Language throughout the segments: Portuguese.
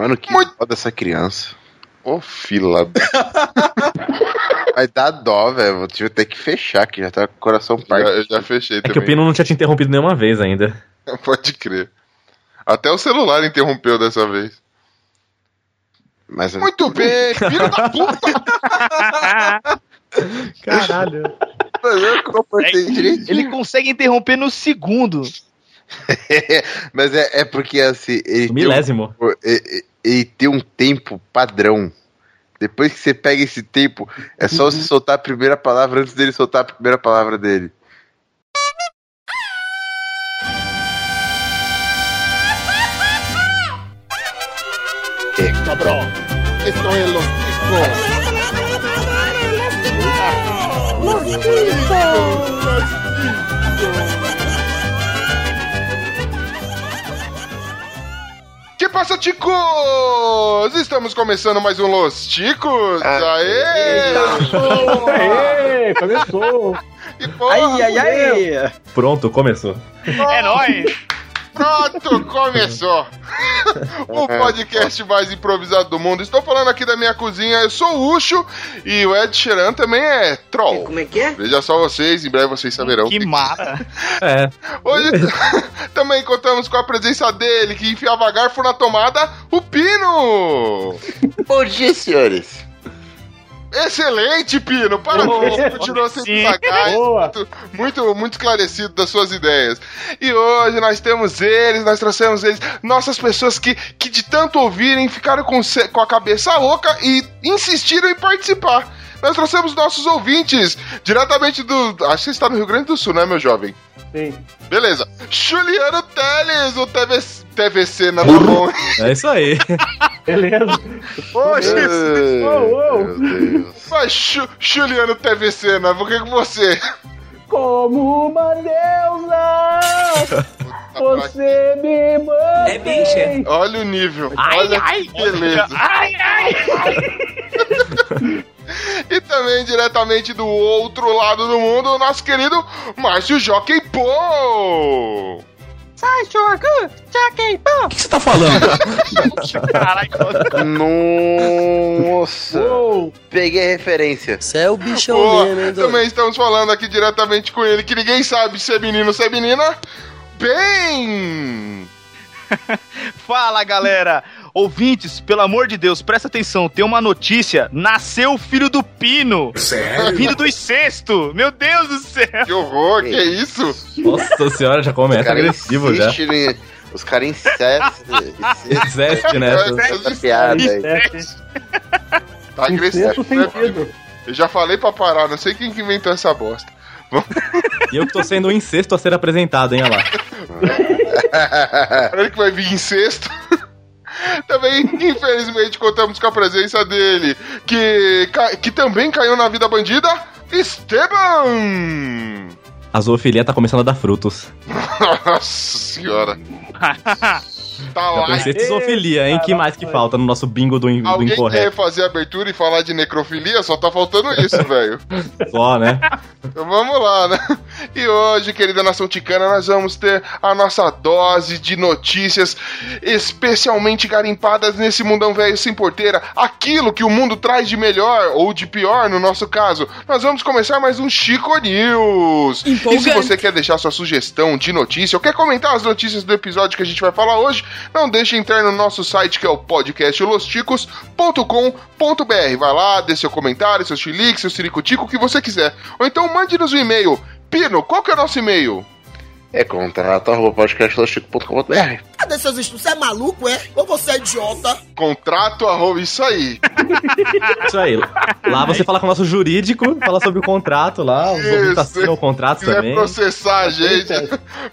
Mano, que Muito- foda essa criança. Ô, fila. Vai dar dó, velho. Vou tive até que fechar, que já tá com o coração partido. eu já fechei É que o também. Pino não tinha te interrompido nenhuma vez ainda. Pode crer. Até o celular interrompeu dessa vez. Mas Muito bem, filho da puta! Caralho. eu comportei direito. Ele consegue interromper no segundo. Mas é, é porque assim. Ele O tem, um, milésimo. Ele, tem um tempo padrão. Depois que você pega esse tempo, é só você soltar a primeira palavra antes dele soltar a primeira palavra dele. Cabrón, esto es los ticos. Que passa, ticos? Estamos começando mais um Los Ticos. Aê! Aê, começou! E porra, Ai, ai, ai. Pronto, começou. É nóis. Pronto, começou! o podcast mais improvisado do mundo. Estou falando aqui da minha cozinha, eu sou o Ucho e o Ed Sheeran também é troll. Como é que é? Veja só vocês, em breve vocês saberão. Que mara. É. Hoje também contamos com a presença dele, que enfiava garfo na tomada, o Pino! Bom dia, senhores. Excelente, Pino! Parabéns, você continuou Sim. sagaz, muito, muito, muito esclarecido das suas ideias. E hoje nós temos eles, nós trouxemos eles, nossas pessoas que, que de tanto ouvirem ficaram com, com a cabeça louca e insistiram em participar. Nós trouxemos nossos ouvintes, diretamente do. Acho que você está no Rio Grande do Sul, né, meu jovem? Sim. Beleza. Juliano Teles, o TVC, TVC na tá bom. É isso aí. Beleza. Oxe, Uou, uou. Meu Deus. mas Ju- Juliano TVC, né? Por que que você? Como uma deusa, você me mantém. É bicha. Olha o nível. Ai, Olha ai. que beleza. Ai, ai. E também diretamente do outro lado do mundo, o nosso querido Márcio Jockey Pô. Caralho. Nossa. Uou. Peguei a referência. Você é o bichão Pô, mesmo, hein, também estamos falando aqui diretamente com ele, que ninguém sabe se é menino ou se é menina. Bem! Fala, galera. Ouvintes, pelo amor de Deus, presta atenção. Tem uma notícia. Nasceu o filho do Pino. Sério? Vindo do incesto. Meu Deus do céu. Que horror, que é isso? Nossa senhora, já começa agressivo já. em- Os caras insistem Zeste nessa. nessa piada aí. Tá agressivo. Incesto sentido. Eu já falei pra parar, não sei quem que inventou essa bosta. E eu que tô sendo o incesto a ser apresentado, hein, olha lá. Olha que vai vir sexto. Também, infelizmente, contamos com a presença dele, que, que também caiu na vida bandida, Esteban! A zoofilia tá começando a dar frutos. Nossa senhora. Tá lá. pensei em zoofilia, hein? Que mais que falta no nosso bingo do, in- do Alguém quer incorreto? fazer a abertura e falar de necrofilia? Só tá faltando isso, velho. Só, né? Então vamos lá, né? E hoje, querida nação ticana, nós vamos ter a nossa dose de notícias especialmente garimpadas nesse mundão velho sem porteira. Aquilo que o mundo traz de melhor ou de pior, no nosso caso. Nós vamos começar mais um Chico News. E se Empolgante. você quer deixar sua sugestão de notícia ou quer comentar as notícias do episódio que a gente vai falar hoje, não deixe de entrar no nosso site que é o podcastlosticos.com.br. Vai lá, dê seu comentário, seu chilique, seu ciricutico, o que você quiser. Ou então mande-nos um e-mail. Pino, qual que é o nosso e-mail? É contrato arroba. Cadê seus estudos? Você é maluco, é? Ou você é idiota? Contrato arroba isso aí. Isso aí. Lá você fala com o nosso jurídico, fala sobre o contrato lá, os ouvintes assinam o contrato Se quiser também. processar a gente,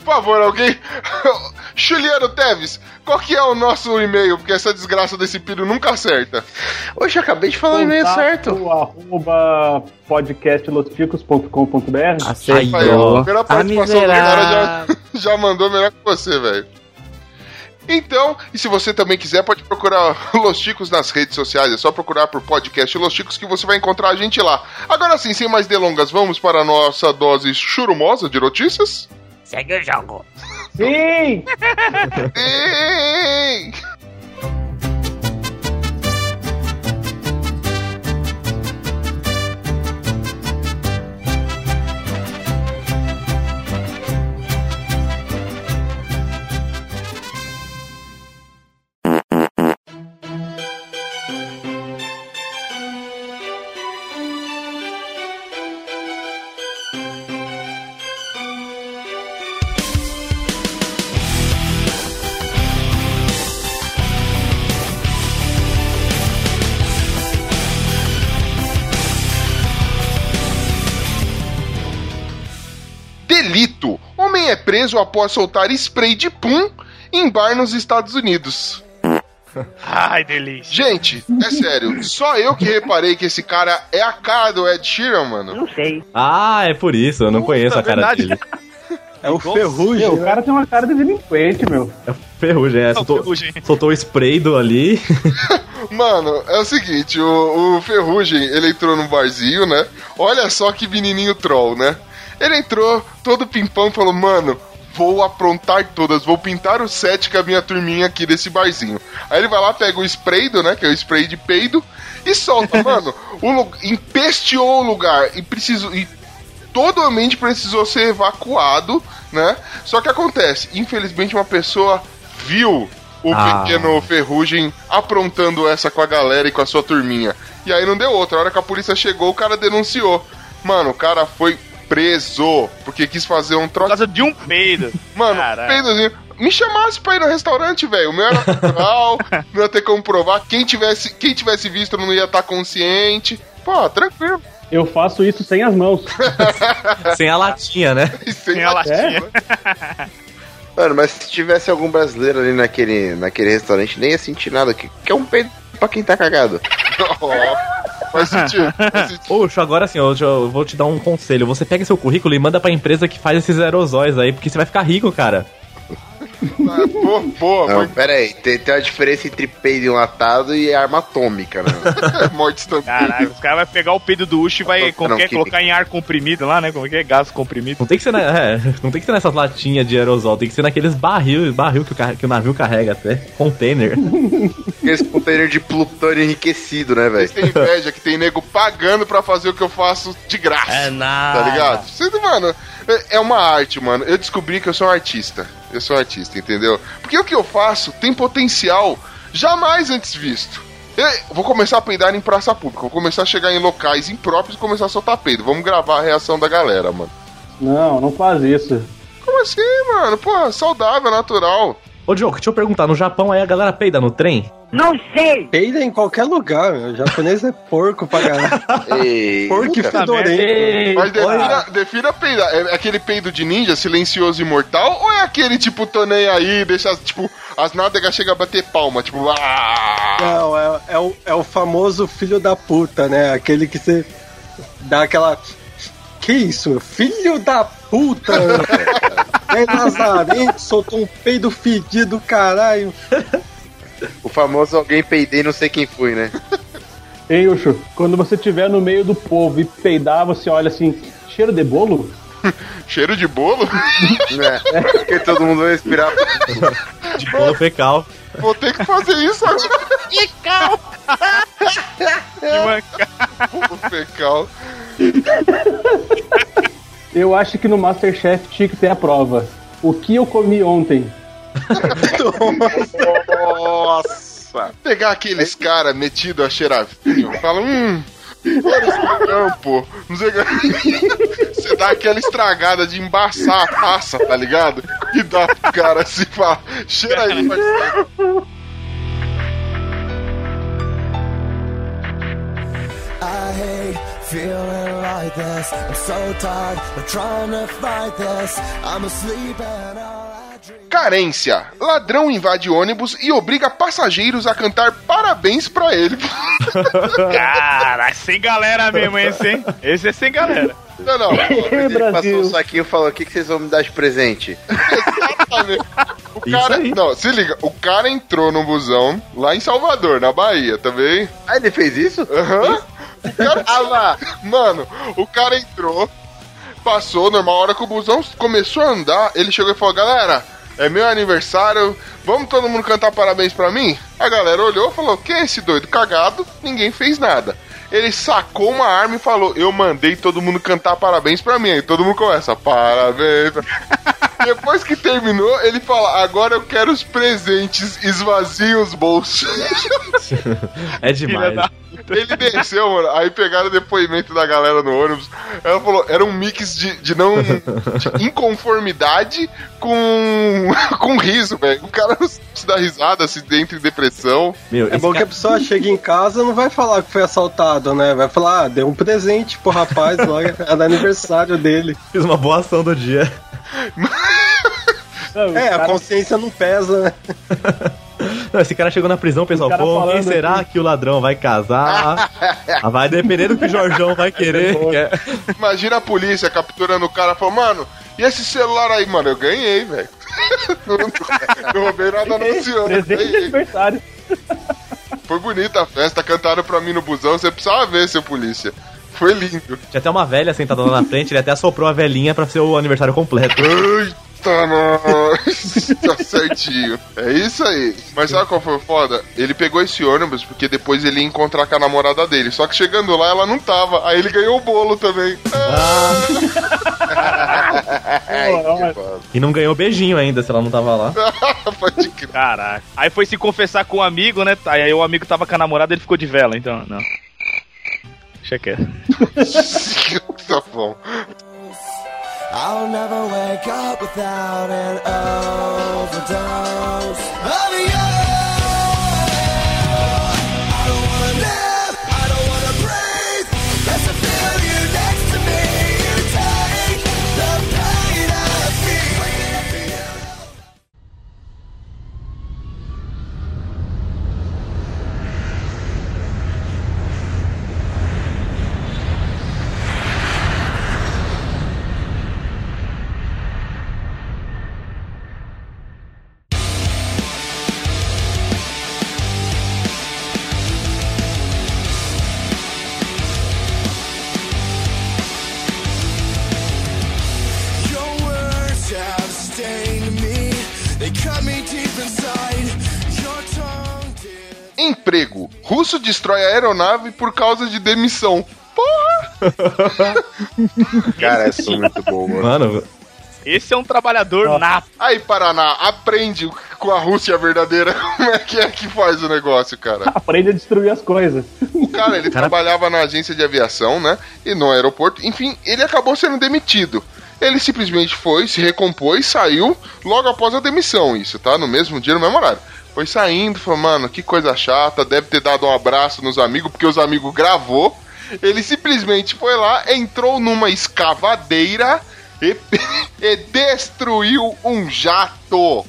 por favor, alguém. Juliano Teves, qual que é o nosso e-mail? Porque essa desgraça desse pino nunca acerta. Hoje eu acabei de falar o e-mail certo. Arroba podcastlosticos.com.br. Aí, Aceitou. ó, a primeira A participação do cara já, já mandou melhor que você, velho. Então, e se você também quiser, pode procurar Los Chicos nas redes sociais. É só procurar por podcast Los Chicos que você vai encontrar a gente lá. Agora sim, sem mais delongas, vamos para a nossa dose churumosa de notícias? Segue o jogo. Sim! Sim! Homem é preso após soltar spray de pum em bar nos Estados Unidos. Ai, delícia. Gente, é sério, só eu que reparei que esse cara é a cara do Ed Sheeran, mano. Ah, é por isso, eu não Puta, conheço a cara verdade. dele. É o Ferrugem. Meu, o cara tem uma cara de delinquente, meu. É o Ferrugem, é. É o Soltou, Ferrugem. soltou o spray do ali. Mano, é o seguinte, o, o Ferrugem, ele entrou num barzinho, né? Olha só que menininho troll, né? Ele entrou todo pimpão e falou, mano, vou aprontar todas, vou pintar o set com a minha turminha aqui desse barzinho. Aí ele vai lá, pega o spray, do, né, que é o spray de peido, e solta, mano, o, empesteou o lugar e precisou... E todo o ambiente precisou ser evacuado, né? Só que acontece, infelizmente uma pessoa viu o Ah. pequeno Ferrugem aprontando essa com a galera e com a sua turminha. E aí não deu outra. A hora que a polícia chegou, o cara denunciou. Mano, o cara foi preso porque quis fazer um Por troço. causa de um peido. Mano, peidozinho. Me chamasse pra ir no restaurante, velho. O meu era natural, não ia ter como provar. Quem tivesse, quem tivesse visto não ia estar consciente. Pô, tranquilo. Eu faço isso sem as mãos. sem a latinha, né? E sem Sem a latinha. Mano, mas se tivesse algum brasileiro ali naquele, naquele restaurante, nem ia sentir nada. Que, que é um peido pra quem tá cagado. Faz sentido. Faz sentido. Poxa, agora assim, eu, eu vou te dar um conselho. Você pega seu currículo e manda pra empresa que faz esses aerosóis aí, porque você vai ficar rico, cara. Ah, Boa, boa, Não, pera aí. Tem, tem uma diferença entre peido enlatado e arma atômica, né? morte instantânea. Caraca, os caras vão pegar o peido do Uchi e vai Não, como não, que é, colocar em ar comprimido lá, né? Como que é? Gás comprimido. Não tem que ser, na, é, não tem que ser nessas latinhas de aerosol, tem que ser naqueles barril, barril que o, que o navio carrega até. Container. Aqueles container de plutônio enriquecido, né, velho? Vocês têm inveja que tem nego pagando pra fazer o que eu faço de graça. É nada. Tá ligado? Mano, é- é uma arte, mano. Eu descobri que eu sou um artista. Eu sou artista, entendeu? Porque o que eu faço tem potencial jamais antes visto. Eu vou começar a peidar em praça pública. Vou começar a chegar em locais impróprios e começar a soltar peido. Vamos gravar a reação da galera, mano. Não, não faz isso. Como assim, mano? Pô, saudável, natural. Ô, Diogo, deixa eu perguntar, no Japão aí a galera peida no trem? Peida em qualquer lugar, meu. O japonês é porco pra caralho. Ei, Porco e fedorento. Mas defina, defina peidar. É aquele peido de ninja, silencioso e mortal? Ou é aquele tipo, tô nem aí, deixa, tipo, as nádegas chegam a bater palma, tipo, ah! Não, é, é, o, é o famoso filho da puta, né? Aquele que você dá aquela. Que isso? Filho da puta! É Nazareno, soltou um peido fedido, caralho. O famoso alguém peidei, não sei quem foi, né? Ei, Ucho, quando você estiver no meio do povo e peidar, você olha assim, cheiro de bolo? Cheiro de bolo? né? Porque todo mundo vai respirar. De bolo fecal. Vou ter que fazer isso agora. De. Bolo fecal. Eu acho que no Masterchef tinha que ter a prova. O que eu comi ontem? Nossa! Pegar aqueles caras metidos a cheiravinho, fala, hum. Campo. Não sei. Você dá aquela estragada de embaçar a taça, tá ligado? E dá pro cara assim, fala, cheira aí, hate feeling like this. I'm so tired of trying to fight this. I'm asleep and. Carência. Ladrão invade ônibus e obriga passageiros a cantar parabéns pra ele. Cara, sem galera mesmo esse, hein? Esse é sem galera. Não, não. Ele passou um saquinho e falou: O que, que vocês vão me dar de presente? Exatamente. O Isso cara, aí. não, se liga, o cara entrou no busão lá em Salvador, na Bahia, também. Ah, ele fez isso? Aham. O cara, Ah lá! mano, o cara entrou, passou, normal, a hora que o busão começou a andar, ele chegou e falou: "Galera, é meu aniversário, vamos todo mundo cantar parabéns pra mim?" A galera olhou e falou: "Quem é esse doido cagado?" Ninguém fez nada. Ele sacou uma arma e falou: Eu mandei todo mundo cantar parabéns pra mim. Aí todo mundo começa: Parabéns. Depois que terminou, ele fala: Agora eu quero os presentes, esvazie os bolsos. É demais. Ele desceu, mano. Aí pegaram o depoimento da galera no ônibus. Ela falou: Era um mix de, de não. de inconformidade com. com riso, velho. O cara não se dá risada, se entra em depressão. Meu, É bom que cara- a pessoa chega em casa e não vai falar que foi assaltado, né? Vai falar, ah, deu um presente pro rapaz lá, era aniversário dele. fiz uma boa ação do dia. Não, É, o a cara- consciência não pesa, né? Não, esse cara chegou na prisão, pessoal. Pô, quem será aqui. que o ladrão vai casar? Ah, vai depender do que o Jorjão vai querer. é- Imagina a polícia capturando o cara e falando, mano, e esse celular aí, mano? Eu ganhei, velho. não, não roubei nada não, senhor. Presente de aniversário. Foi bonita a festa, cantaram pra mim no busão, você precisava ver, seu polícia. Foi lindo. Tinha até uma velha sentada lá na frente, ele até assoprou a velhinha pra ser o aniversário completo. Eita, nós! tá certinho. É isso aí. Mas sabe qual foi o foda? Ele pegou esse ônibus porque depois ele ia encontrar com a namorada dele. Só que chegando lá, ela não tava. Aí ele ganhou o bolo também. Ai, olha. foda. E não ganhou beijinho ainda, se ela não tava lá. Pode crer. Caraca. Aí foi se confessar com o amigo, né? Aí o amigo tava com a namorada ele ficou de vela, então, não. Deixa quieto. tá bom. I'll never wake up without an overdose of you. Emprego. Russo destrói a aeronave por causa de demissão. Porra! Cara, essa é muito boa. Mano, Esse é um trabalhador Ó. nato. Aí, Paraná, aprende com a Rússia verdadeira como é que é que faz o negócio, cara. Aprende a destruir as coisas. O cara, ele Cara- trabalhava na agência de aviação, né? E no aeroporto. Enfim, ele acabou sendo demitido. Ele simplesmente foi, se recompôs, saiu logo após a demissão. Isso, tá? No mesmo dia, no mesmo horário. Foi saindo, falou, mano, que coisa chata. Deve ter dado um abraço nos amigos, porque os amigos gravou. Ele simplesmente foi lá, entrou numa escavadeira e, e destruiu um jato.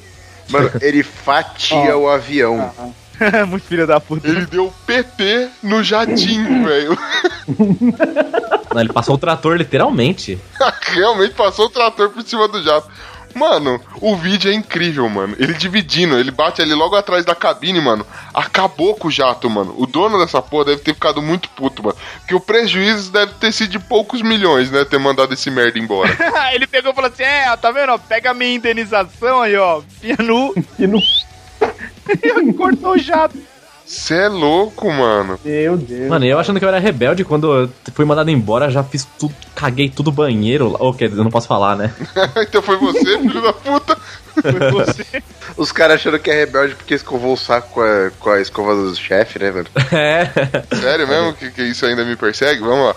Mano, ele fatia o avião. Muito filho da puta. Ele deu PT no jatinho, velho. não, ele passou o trator literalmente. Realmente passou o trator por cima do jato. Mano, o vídeo é incrível, mano. Ele dividindo, ele bate ali logo atrás da cabine, mano. Acabou com o jato, mano. O dono dessa porra deve ter ficado muito puto, mano. Porque o prejuízo deve ter sido de poucos milhões, né? Ter mandado esse merda embora. ele pegou e falou assim: É, ó, tá vendo? ó, Pega a minha indenização aí, ó. Fia nu. Cortou o jato. Cê é louco, mano. Meu Deus. Mano, eu achando que eu era rebelde quando eu fui mandado embora, já fiz tudo, caguei tudo banheiro. Ou quer dizer, eu não posso falar, né? então foi você, filho da puta. Foi você. Os caras achando que é rebelde porque escovou o saco com a, com a escova do chefe, né, velho? É. Sério mesmo que, que isso ainda me persegue? Vamos lá.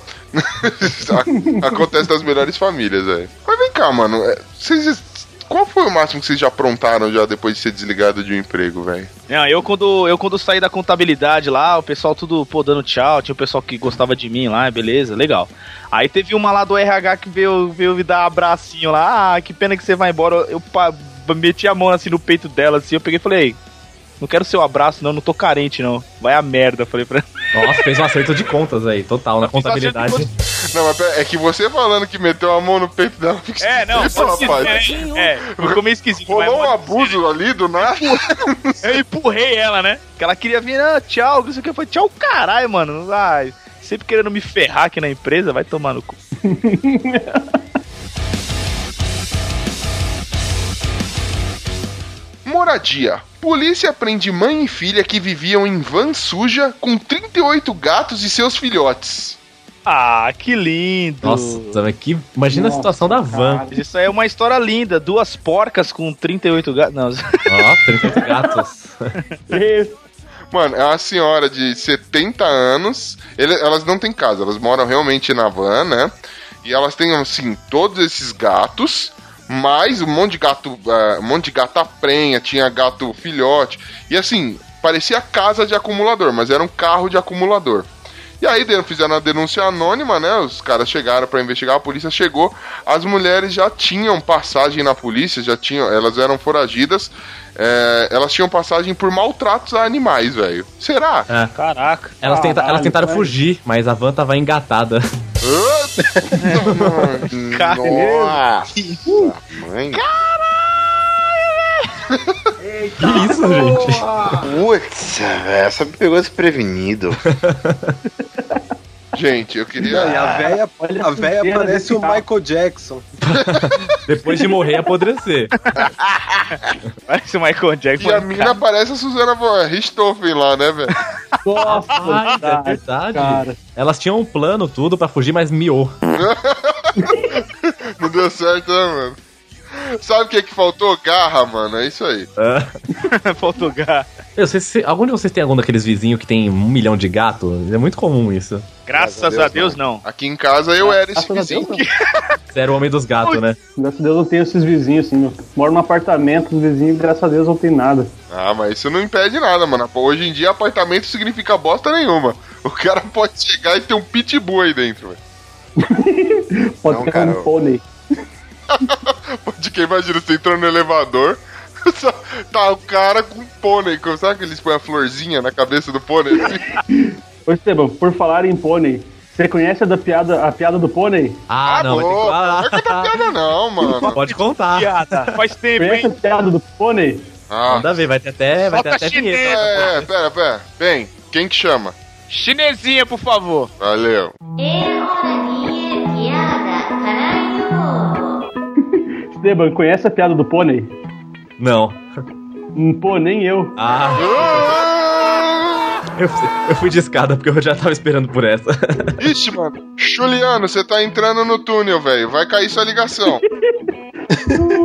Acontece nas melhores famílias, velho. Mas vem cá, mano. é, Vocês. Qual foi o máximo que vocês já aprontaram já depois de ser desligado de um emprego, velho? Não, eu quando, eu quando saí da contabilidade lá, o pessoal tudo, pô, dando tchau, tinha o pessoal que gostava de mim lá, beleza, legal. Aí teve uma lá do RH que veio, veio me dar um abracinho lá, ah, que pena que você vai embora. Eu pa- meti a mão assim no peito dela, assim, eu peguei e falei, não quero seu abraço não, não tô carente não, vai a merda, falei pra ela. Nossa, fez um acerto de contas aí, total, na contabilidade. Não, mas pera, é que você falando que meteu a mão no peito dela. fica É, não, ser, rapaz. é, é, ficou meio esquisito. Rolou um abuso ali do nada. Eu empurrei ela, né? Que ela queria vir, ah, tchau, não sei o que. Foi tchau, caralho, mano. Ai, sempre querendo me ferrar aqui na empresa, vai tomar no cu. Moradia. Polícia prende mãe e filha que viviam em van suja com 38 gatos e seus filhotes. Ah, que lindo. Nossa, mas que. Imagina a Nossa, situação da van. cara. Isso aí é uma história linda. Duas porcas com 38 gatos. Não, Ó, 38 gatos. Isso. Mano, é uma senhora de 70 anos. ele- elas não têm casa, elas moram realmente na van, né? E elas têm, assim, todos esses gatos, mais um monte de gato, ah, um monte de gata prenha, tinha gato filhote. E assim, parecia casa de acumulador, mas era um carro de acumulador. E aí fizeram a denúncia anônima, né? Os caras chegaram pra investigar, a polícia chegou. As mulheres já tinham passagem na polícia, já tinham, elas eram foragidas. é, elas tinham passagem por maltratos a animais, velho. Será? É. Caraca. Elas, tenta- Caralho, elas tentaram fugir, mas a van tava engatada. Nossa, mãe. Que isso, gente? Putz, velho, essa me pegou desprevenido. Gente, eu E queria. a véia, a véia parece o. Michael Jackson. Depois de morrer, apodrecer. Parece o Michael Jackson. E a mina parece a Suzana von Richthofen lá, né, velho? Nossa, Ai, é verdade. cara. Elas tinham um plano, tudo, pra fugir, mas miou. Não deu certo, né, mano? Sabe o que que faltou? Garra, mano. É isso aí. Portugal. Eu sei se algum de vocês tem algum daqueles vizinhos que tem um milhão de gatos? É muito comum isso. Graças a Deus, não. Aqui em casa eu era esse Graças vizinho. Deus, Você era o homem dos gatos, né? Graças a Deus eu tenho esses vizinhos, assim. Eu moro num apartamento, os vizinhos, graças a Deus, não tem nada. Ah, mas isso não impede nada, mano. Hoje em dia apartamento significa bosta nenhuma. O cara pode chegar e ter um pitbull aí dentro, velho. Pode Não, ter cara, um pônei. Pode que imagina, você entrando no elevador, só- tá o cara com um pônei. Sabe que eles põem a florzinha na cabeça do pônei? assim? Ô, Esteban, por falar em pônei, você conhece a, da piada, a piada do pônei? Ah, Ah, não, não, não vai é contar piada não, mano. Pode contar. Piada. Faz tempo, Conhece a hein? piada do pônei? Ah, Manda ver, vai ter até, vai ter até a vinheta. chinesa. é, pera, pera. Bem, quem que chama? Chinesinha, por favor. Valeu. え Esteban, conhece a piada do pônei? Não. Pô, nem eu. Ah, Ah! eu, eu fui de escada porque eu já tava esperando por essa. Ixi, mano. Juliano, você tá entrando no túnel, velho. Vai cair sua ligação.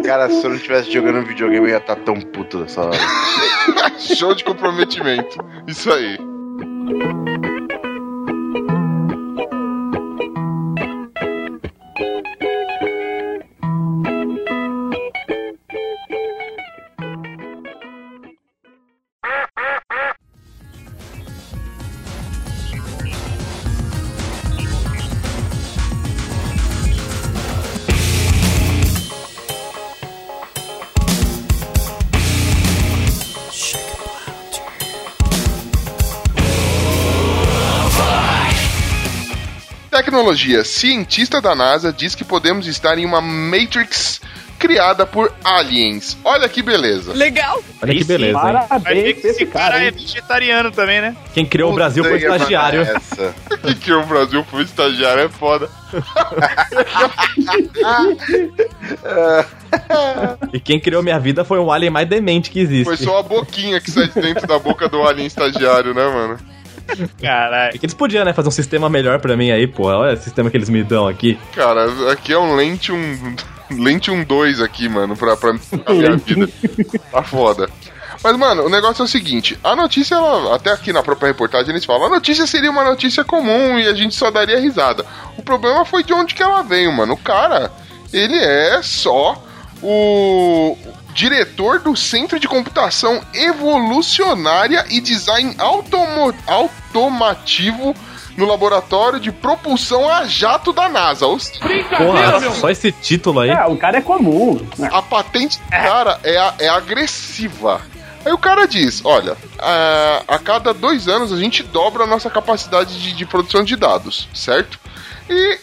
Cara, se eu não tivesse jogando videogame, eu ia estar tão puto dessa hora. Show de comprometimento. Isso aí. Tecnologia. Cientista da NASA diz que podemos estar em uma Matrix criada por aliens. Olha que beleza. Legal. Olha que beleza, hein? Vai ver Parabéns esse cara cara, é vegetariano também, né? Quem criou o Brasil foi estagiário. Essa. que, que o Brasil foi estagiário é foda. E quem criou minha vida foi o alien mais demente que existe. Foi só a boquinha que sai de dentro da boca do alien estagiário, né, mano? Caralho. É que eles podiam, né, fazer um sistema melhor pra mim aí, pô. Olha o sistema que eles me dão aqui. Cara, aqui é um Lentium. Lentium 2 aqui, mano, pra, pra a minha vida. Tá foda. Mas, mano, o negócio é o seguinte: a notícia, ela, até aqui na própria reportagem, eles falam: a notícia seria uma notícia comum e a gente só daria risada. O problema foi de onde que ela veio, mano. O cara, ele é só o diretor do Centro de Computação Evolucionária e Design automo- Automativo no Laboratório de Propulsão a Jato da NASA. Porra, só esse título aí. É, o cara é comum. a patente do cara é, é agressiva. Aí o cara diz: olha, a, a cada dois anos a gente dobra a nossa capacidade de, de produção de dados, certo? E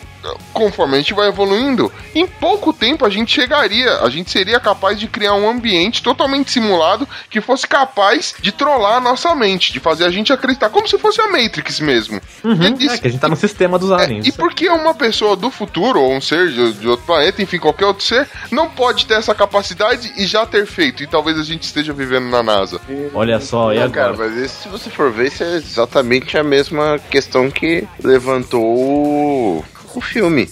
conforme a gente vai evoluindo, em pouco tempo a gente chegaria, a gente seria capaz de criar um ambiente totalmente simulado que fosse capaz de trollar a nossa mente, de fazer a gente acreditar, como se fosse a Matrix mesmo. Ele É, disse- que a gente tá no sistema dos é, aliens. e por que uma pessoa do futuro, ou um ser de, de outro planeta, enfim, qualquer outro ser, não pode ter essa capacidade e já ter feito? E talvez a gente esteja vivendo na NASA. Olha só, e Não, agora? cara, mas esse, se você for ver, isso é exatamente a mesma questão que levantou o, o filme.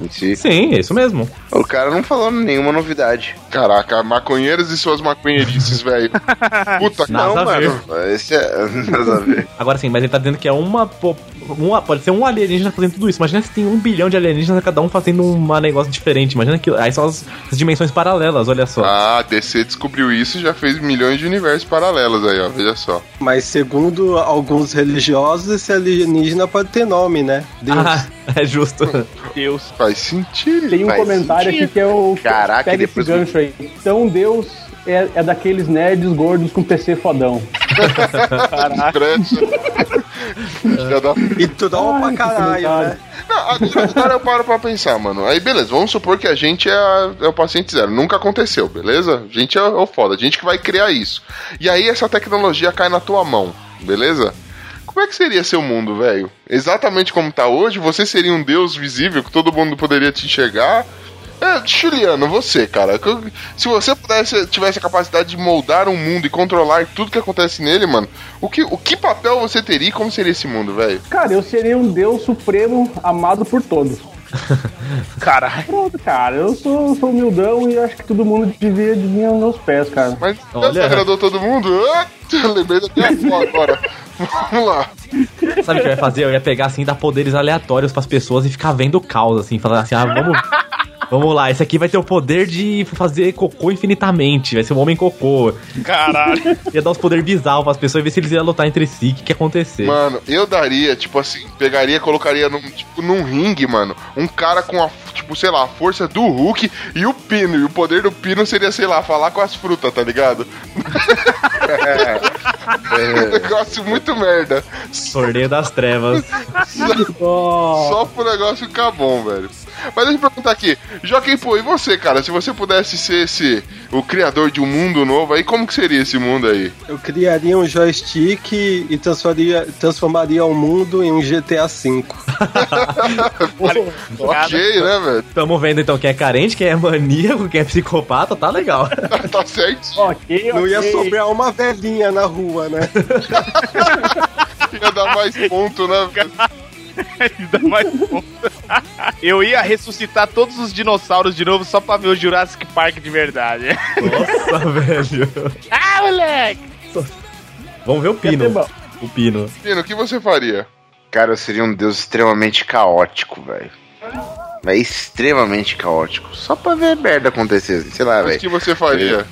em si. Sim, é isso mesmo. O cara não falou nenhuma novidade. Caraca, maconheiros e suas maconheirices, velho. Puta, Nada não, mano. Esse é. Nada a ver. Agora sim, mas ele tá dizendo que é uma, um- pode ser um alienígena fazendo tudo isso. Imagina se tem um bilhão de alienígenas, cada um fazendo um negócio diferente. Imagina que. Aí são as, as dimensões paralelas, olha só. Ah, DC descobriu isso e já fez milhões de universos paralelos aí, ó. Veja só. Mas segundo alguns religiosos, esse alienígena pode ter nome, né? Deus. Ah, é justo. Deus. Faz sentido. Tem um comentário sentido. aqui que é o. Caraca, Pega depois- esse gancho aí. Então Deus é, é daqueles nerds gordos com PC fodão. Presta. Já dá E tudo Ai, pra caralho, né? Não, agora, eu paro pra pensar, mano. Aí, beleza, vamos supor que a gente é, a- é o paciente zero. Nunca aconteceu, beleza? A gente é, o- é o foda, a gente que vai criar isso. E aí essa tecnologia cai na tua mão, beleza? Como é que seria seu mundo, velho? Exatamente como tá hoje? Você seria um deus visível que todo mundo poderia te enxergar? É, Juliano, você, cara. Se você pudesse, tivesse a capacidade de moldar um mundo e controlar tudo que acontece nele, mano, o que, o que papel você teria e como seria esse mundo, velho? Cara, eu seria um Deus supremo amado por todos. Caralho. Pronto, cara, eu sou, sou humildão e acho que todo mundo devia de mim aos meus pés, cara. Mas Olha. Deus agradou todo mundo? Ah, eu lembrei da minha avó agora. Vamos lá. Sabe o que eu ia fazer? Eu ia pegar assim, dar poderes aleatórios pras pessoas e ficar vendo o caos, assim, falar assim, ah, vamos. Vamos lá, esse aqui vai ter o poder de fazer cocô infinitamente, vai ser um homem cocô. Caralho. Ia dar os poderes bizarros pras pessoas e ver se eles iam lutar entre si, o que, que ia acontecer. Mano, eu daria, tipo assim, pegaria, colocaria num, tipo, num ringue, mano, um cara com a, tipo, sei lá, a força do Hulk e o Pino. E o poder do Pino seria, sei lá, falar com as frutas, tá ligado? um negócio muito merda. Torneio das trevas. Só pro negócio ficar bom, velho. Mas deixa eu perguntar aqui, Joaquim, pô, e você, cara? Se você pudesse ser esse, o criador de um mundo novo, aí como que seria esse mundo aí? Eu criaria um joystick e transformaria, transformaria o mundo em um GTA V. Ok, né, velho? Tamo vendo então quem é carente, quem é maníaco, quem é psicopata, tá legal. Tá certo. Ok, Não ia sobrar uma velhinha na rua, né? Ia dar mais ponto, né? Ainda mais ponto. Eu ia ressuscitar todos os dinossauros de novo só pra ver o Jurassic Park de verdade. Nossa, velho. ah, moleque! Vamos ver o Pino. O Pino. Pino, o que você faria? Cara, eu seria um deus extremamente caótico, velho. É extremamente caótico. Só pra ver merda acontecer, assim, sei lá, O velho. que você faria?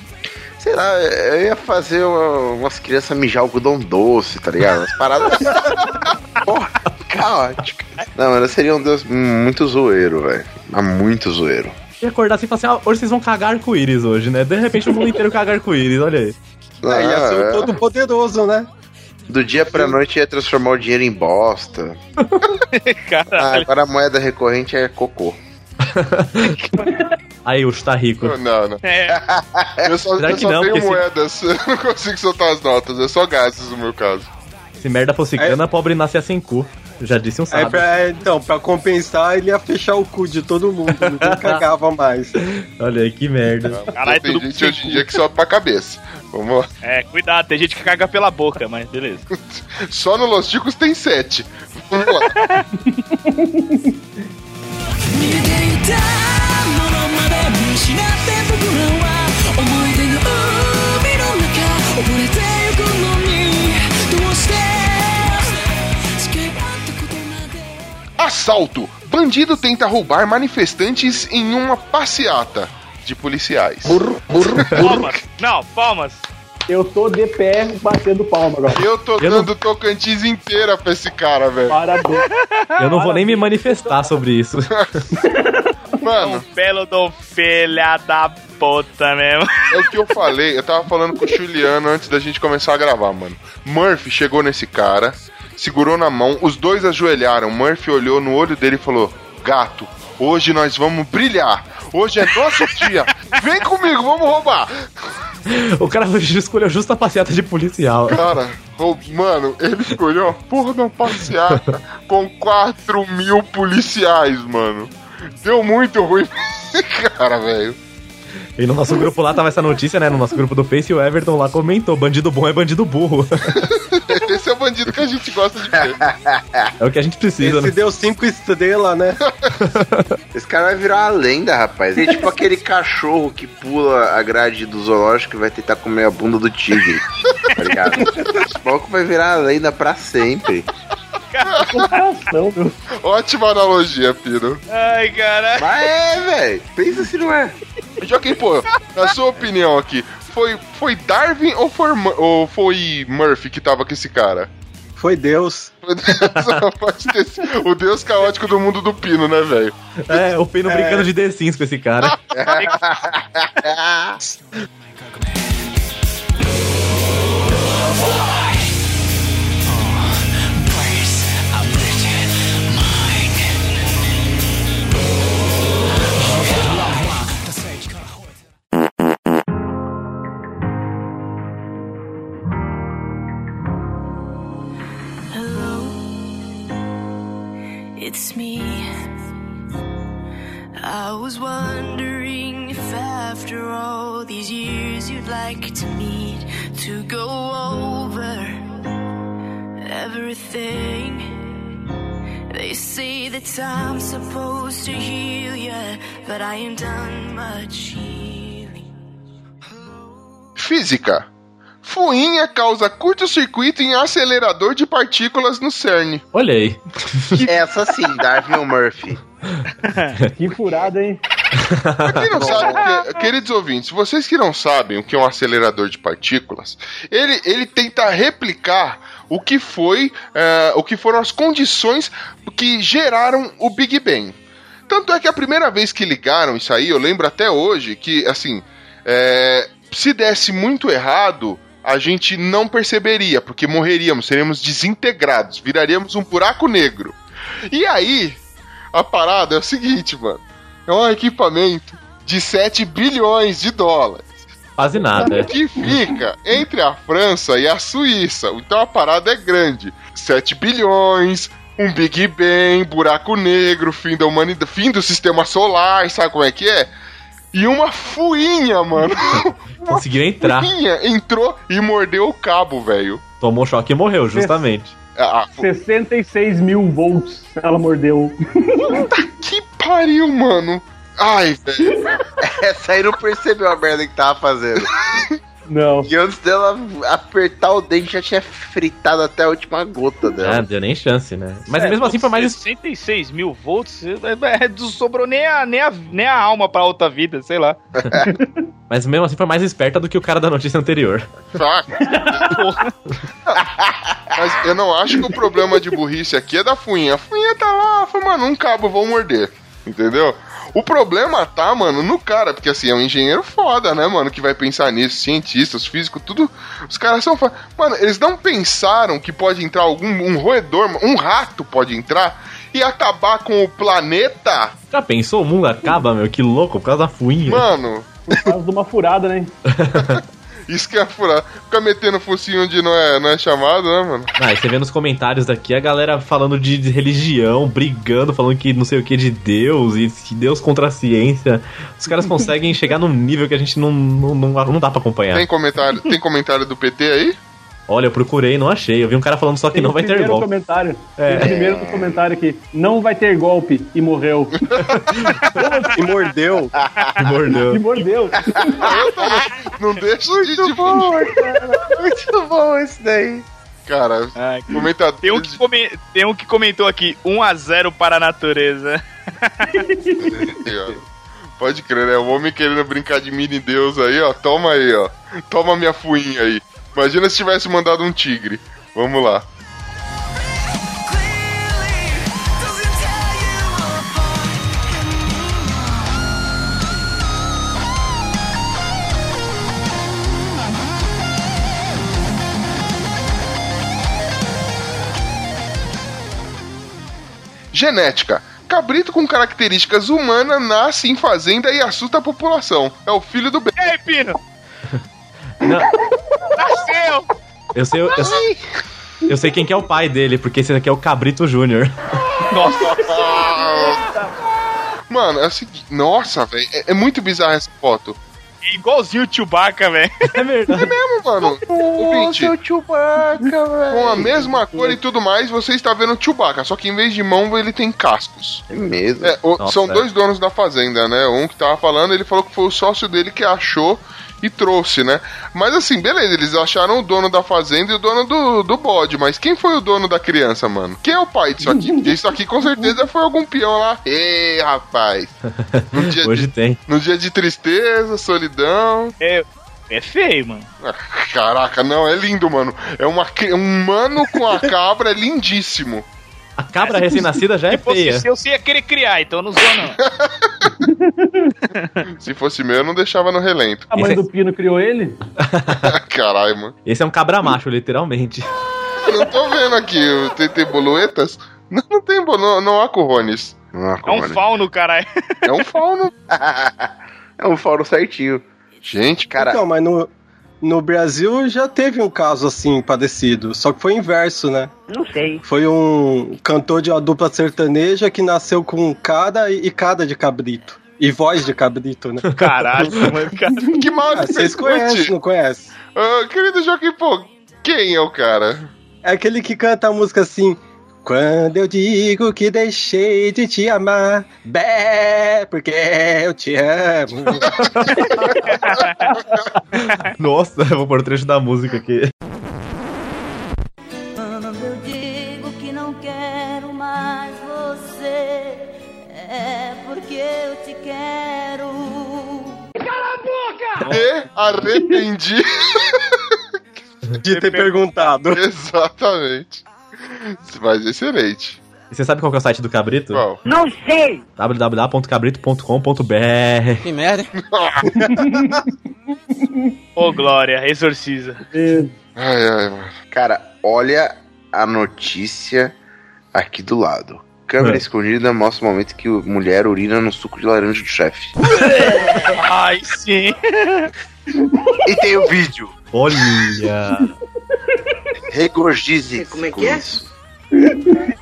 Sei lá, eu ia fazer uma- umas crianças mijar algodão doce, tá ligado? As paradas. Porra, caótico. Não, mano, eu seria um deus muito zoeiro, velho. Mas muito zoeiro. E acordar assim e falar assim, ah, hoje vocês vão cagar arco-íris hoje, né? De repente o mundo inteiro caga arco-íris, olha aí. Aí ia ser Ah, o todo poderoso, né? Do dia pra noite ia transformar o dinheiro em bosta. Ah, Caralho. agora a moeda recorrente é cocô. Aí, o tá rico. Não, não. É, Eu só, Será eu que só não? tenho Porque se- moedas, eu não consigo soltar as notas, é só gases no meu caso. Se merda fosse cana, pobre nascia sem cu. Já disse um Aí sábio. pra, então, pra compensar, ele ia fechar o cu de todo mundo, ninguém cagava mais. Olha aí, que merda. Caralho, tem tudo gente hoje em dia que sobe pra cabeça. Vamos lá. é, cuidado, tem gente que caga pela boca, mas beleza. Só no Los Ticos tem sete. Vamos lá. Assalto. Bandido tenta roubar manifestantes em uma passeata de policiais. Palmas! Não, palmas! Eu tô de pé batendo palma agora. Eu tô Eu não- dando Tocantins inteira pra esse cara, velho. Parabéns. Eu não vou nem me manifestar sobre isso. Mano, Belo do filha da puta mesmo. é o que eu falei. Eu tava falando com o Juliano antes da gente começar a gravar, mano. Murphy chegou nesse cara, segurou na mão, os dois ajoelharam. Murphy olhou no olho dele e falou: Gato, hoje nós vamos brilhar. Hoje é nosso dia. Vem comigo, vamos roubar. o cara escolheu justo a passeata de policial. Cara, ô, mano, ele escolheu a porra da passeata com 4 mil policiais, mano. Deu muito ruim cara, velho. E no nosso grupo lá tava essa notícia, né? No nosso grupo do Face, e o Everton lá comentou: bandido bom é bandido burro. Esse é o bandido que a gente gosta de ver. é o que a gente precisa, Esse né? deu cinco estrelas, né? Esse cara vai virar uma lenda, rapaz. É tipo aquele cachorro que pula a grade do zoológico e vai tentar comer a bunda do tigre. Tá ligado? Esse vai virar uma lenda pra sempre. Comparação, meu. Ótima analogia, Pino. Ai, caralho. Mas é, velho. Pensa se não é. Joaquim, pô, na sua opinião aqui, foi, foi Darwin ou foi, ou foi Murphy que tava com esse cara? Foi Deus. Pode ter sido o deus caótico do mundo do Pino, né, velho? É, o Pino brincando de The Sims com esse cara. Física. Fuinha causa curto-circuito em acelerador de partículas no CERN. Olha aí. Essa sim, Darwin Murphy. Que furada, hein? Pra quem não sabe, queridos ouvintes, vocês que não sabem o que é um acelerador de partículas, ele, ele tenta replicar o que foi, eh, o que foram as condições que geraram o Big Bang. Tanto é que a primeira vez que ligaram isso aí, eu lembro até hoje que, assim, eh, se desse muito errado, a gente não perceberia, porque morreríamos, seríamos desintegrados, viraríamos um buraco negro. E aí, a parada é o seguinte, mano. É um equipamento de 7 bilhões de dólares. Quase nada. é. Que fica entre a França e a Suíça. Então a parada é grande. 7 bilhões, um Big Bang, buraco negro, fim da humanidade, fim do sistema solar, sabe como é que é? E uma fuinha, mano. Conseguiu entrar. Fuinha entrou e mordeu o cabo, velho. Tomou choque e morreu, justamente. Ah, 66 mil volts ela mordeu. que pariu, mano. Ai, velho. Essa aí não percebeu a merda que tava fazendo. Não. E antes dela apertar o dente, já tinha fritado até a última gota Ah, dela. deu nem chance, né? Mas É, mesmo assim foi mais. 66 mil volts, é, é, não sobrou nem a, nem, a, nem a alma pra outra vida, sei lá. Mas mesmo assim foi mais esperta do que o cara da notícia anterior. Mas eu não acho que o problema de burrice aqui é da fuinha. A fuinha tá lá, foi, mano, um cabo, vou morder. Entendeu? O problema tá, mano, no cara, porque assim, é um engenheiro foda, né, mano, que vai pensar nisso, cientistas, físicos, tudo. Os caras são. Mano, eles não pensaram que pode entrar algum um roedor, um rato pode entrar e acabar com o planeta. Já pensou? O mundo acaba, meu? Que louco, por causa da fuinha. Mano, Por causa de uma furada, né? isso que é furar. Ficar metendo focinho onde não é, não é chamado, né, mano? Ah, e você vê nos comentários daqui a galera falando de, religião, brigando, falando que não sei o que de Deus e que Deus contra a ciência. Os caras conseguem chegar num nível que a gente não, não, não, não dá pra acompanhar. Tem comentário, tem comentário do PT aí? Olha, eu procurei, não achei. Eu vi um cara falando só que Tem não vai ter primeiro golpe. comentário. É. Tem o primeiro do comentário aqui. Não vai ter golpe. E morreu. E mordeu. e Mordeu. mordeu. Não deixa de, de Muito bom esse daí. Cara, Ai, comentador. tem, um que come- tem um que comentou aqui, 1x0 para a natureza. Pode crer, né? O homem querendo brincar de mini deus aí, ó. Toma aí, ó. Toma minha fuinha aí. Imagina se tivesse mandado um tigre. Vamos lá. Genética. Cabrito com características humanas nasce em fazenda e assusta a população. É o filho do. Ei, Pino! Não, Nasceu! eu sei, eu, sei- eu sei quem que é o pai dele, porque esse aqui é o Cabrito Júnior. Mano, é o seguinte. Nossa, velho. É, é muito bizarra essa foto. É igualzinho o Chewbacca, velho. É verdade. É mesmo, mano. Ouvinte, Seu Chewbacca, velho. com a mesma cor e tudo mais, você está vendo o Chewbacca. Só que em vez de mão, ele tem cascos. É mesmo. É, o- Nossa, são é. dois donos da fazenda, né? Um que tava falando, ele falou que foi o sócio dele que achou e trouxe, né? Mas assim, beleza, eles acharam o dono da fazenda e o dono do, do bode, mas quem foi o dono da criança, mano? Quem é o pai disso aqui? Porque isso aqui com certeza foi algum peão lá. Ei, rapaz! No dia, Hoje de, tem. no dia de tristeza, solidão. É, é feio, mano. Ah, Caraca, não, é lindo, mano. É uma, um mano com a cabra, é lindíssimo. A cabra recém-nascida já é Se fosse feia. seu, você ia querer criar, então não zoa não. Se fosse meu, eu não deixava no relento. A mãe Esse- do Pino criou ele? Caralho, mano. Esse é um cabra macho, literalmente. Eu não tô vendo aqui. Tem, tem boluetas? Não, não tem bolo, não, não há corrones. Não há É um corrones. fauno, caralho. É um fauno. É um fórum certinho. Gente, Cara, Então, mas no, no Brasil já teve um caso assim, parecido. Só que foi inverso, né? Não sei. Foi um cantor de uma dupla sertaneja que nasceu com cara e, cara de cabrito. E voz de cabrito, né? Caralho, mano, cara. que mal Ah, vocês conhecem, não conhecem? Ah, querido Joaquim, pô, quem é o cara? É aquele que canta a música assim. Quando eu digo que deixei de te amar, bé, porque eu te amo. Nossa, eu vou pôr o trecho da música aqui. Quando eu digo que não quero mais você, é porque eu te quero. Me arrependi. De ter perguntado. Exatamente. Mas excelente. E você sabe qual que é o site do cabrito? Qual? Não sei! www.cabrito.com.br Que merda. Ô, Glória, exorciza. Ai, ai, mano. cara, olha a notícia aqui do lado. Câmera É. escondida mostra o momento que mulher urina no suco de laranja do chefe. Ai, sim. E tem o vídeo. Olha! Regozije Como é que é? isso.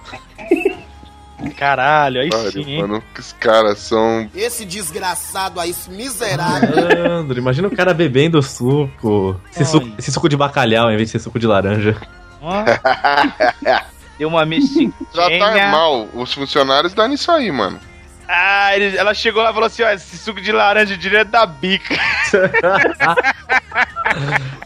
Caralho, aí Pariu, sim. mano. que Os caras são. Esse desgraçado aí, esse miserável. Malandro, imagina o cara bebendo suco. Esse, suco. esse suco de bacalhau em vez de ser suco de laranja. Deu uma mexidinha. Já tá mal. Os funcionários dão nisso aí, mano. Ah, ele- ela chegou lá e falou assim: ó, esse suco de laranja direto da bica.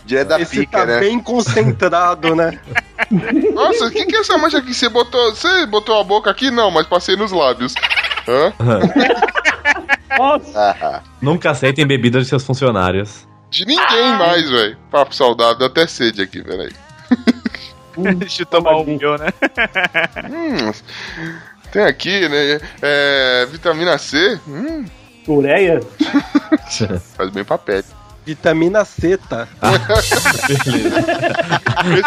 Direto da Esse pica, tá né? bem concentrado, né? Nossa, o que, que é essa mancha aqui? Você botou. Você botou a boca aqui? Não, mas passei nos lábios. Hã? Nossa, Nunca aceitem bebidas de seus funcionários. De ninguém mais, velho. Papo saudável, dá até sede aqui, peraí. Deixa eu tomar um meu, né? Hum, tem aqui, né? É, vitamina C. Hum, ureia? faz bem pra pele. Vitamina C, tá? Beleza.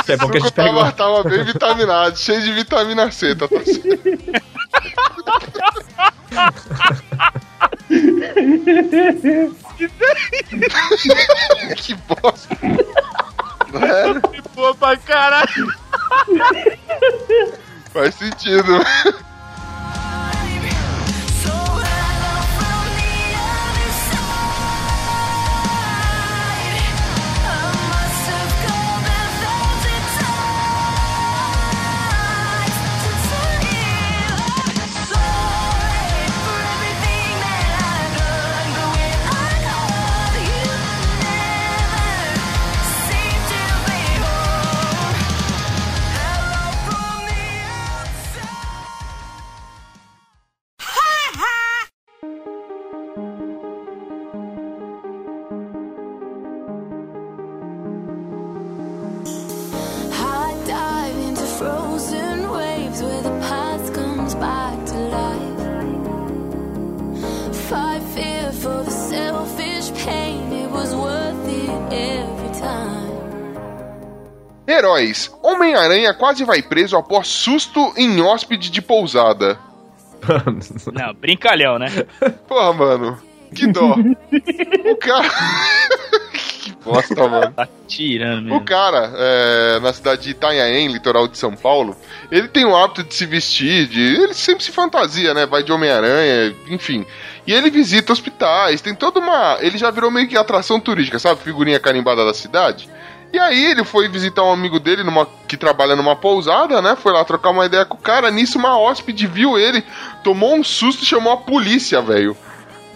Esse É bom que a suco gente tava, tava bem vitaminado, cheio de vitamina C, tá, que bosta. Boa pra caralho. Faz sentido. Heróis. Homem-Aranha quase vai preso após susto em hóspede de pousada. Não, brincalhão, né? Porra, mano. Que dó. o cara. que bosta, mano. Tá tirando O mesmo. cara, é, na cidade de Itanhaém, litoral de São Paulo, ele tem o hábito de se vestir, de, ele sempre se fantasia, né? Vai de Homem-Aranha, enfim. E ele visita hospitais, tem toda uma. Ele já virou meio que atração turística, sabe? Figurinha carimbada da cidade. E aí ele foi visitar um amigo dele numa, que trabalha numa pousada, né? Foi lá trocar uma ideia com o cara. Nisso, uma hóspede viu ele, tomou um susto e chamou a polícia, velho.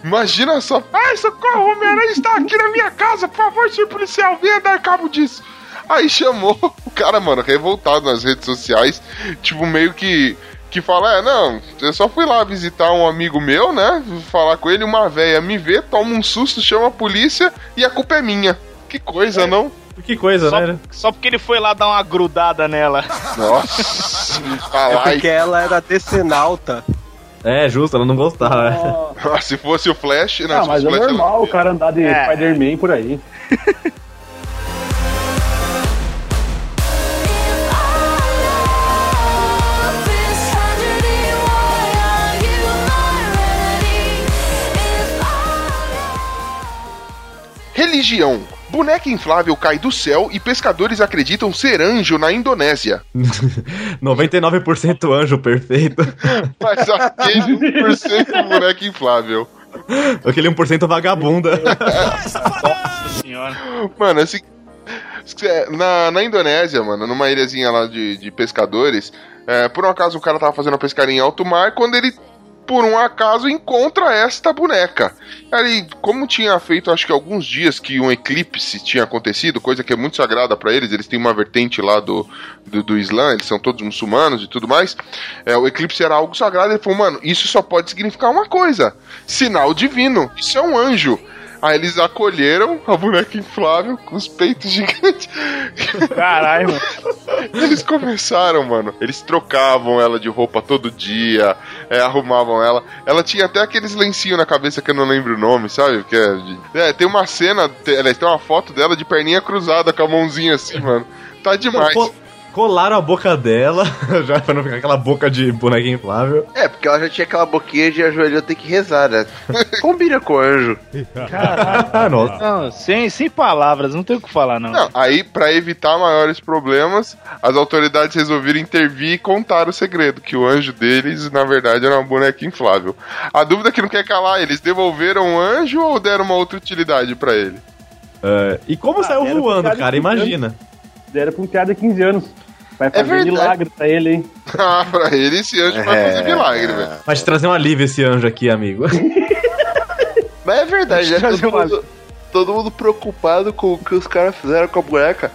Imagina só. Ai, socorro, o Homem-Aranha está aqui na minha casa, por favor, senhor policial, venha dar cabo disso. Aí chamou o cara, mano, revoltado nas redes sociais, tipo, meio que. Que fala, é, não, eu só fui lá visitar um amigo meu, né? Falar com ele, uma véia me vê, toma um susto, chama a polícia e a culpa é minha. Que coisa, não? Que coisa, Só, né? só porque ele foi lá dar uma grudada nela. Nossa, me É falar porque ela era decenalta. É, justo, ela não gostava. Ah, Se fosse o Flash, não, Ah, mas é o Flash, normal o cara andar de É. Spider-Man por aí. Religião. Boneca inflável cai do céu e pescadores acreditam ser anjo na Indonésia. 99% anjo perfeito. Mas aquele 1% boneca inflável. Aquele 1% vagabunda. Senhora. Mano, assim. Na, na Indonésia, mano, numa ilhazinha lá de, de pescadores, é, por um acaso o cara tava fazendo uma pescaria em alto mar quando ele, por um acaso, encontra esta boneca. Aí, como tinha feito, acho que alguns dias que um eclipse tinha acontecido, coisa que é muito sagrada pra eles, eles têm uma vertente lá do, do, do Islã, eles são todos muçulmanos e tudo mais. É, o eclipse era algo sagrado, ele falou, mano, isso só pode significar uma coisa: sinal divino, isso é um anjo. Aí eles acolheram a boneca inflável com os peitos gigantes. Caralho, mano. Eles começaram, mano. Eles trocavam ela de roupa todo dia, é, arrumavam ela. Ela tinha até aqueles lencinhos na cabeça que eu não lembro o nome, sabe? Que é, de- é, tem uma cena, tem, tem uma foto dela de perninha cruzada com a mãozinha assim, mano. Tá demais. Co- Colaram a boca dela, já pra não ficar aquela boca de boneca inflável. É, porque ela já tinha aquela boquinha de ajoelhar ter que rezar, né? Combina com o anjo. Ah, nossa. Não, sem, sem palavras, não tem o que falar, não. Não, aí, pra evitar maiores problemas, as autoridades resolveram intervir e contar o segredo: que o anjo deles, na verdade, era uma boneca inflável. A dúvida é que não quer calar: eles devolveram o anjo ou deram uma outra utilidade pra ele? É, e como Ah, saiu voando, cara Imagina. Deram pra um criado de 15 anos. Vai fazer verdade. milagre pra ele, hein? Ah, pra ele esse anjo vai fazer milagre, velho. Vai te trazer um alívio esse anjo aqui, amigo. Mas é verdade? Trazer Todo mundo, todo mundo preocupado com o que os caras fizeram com a boneca.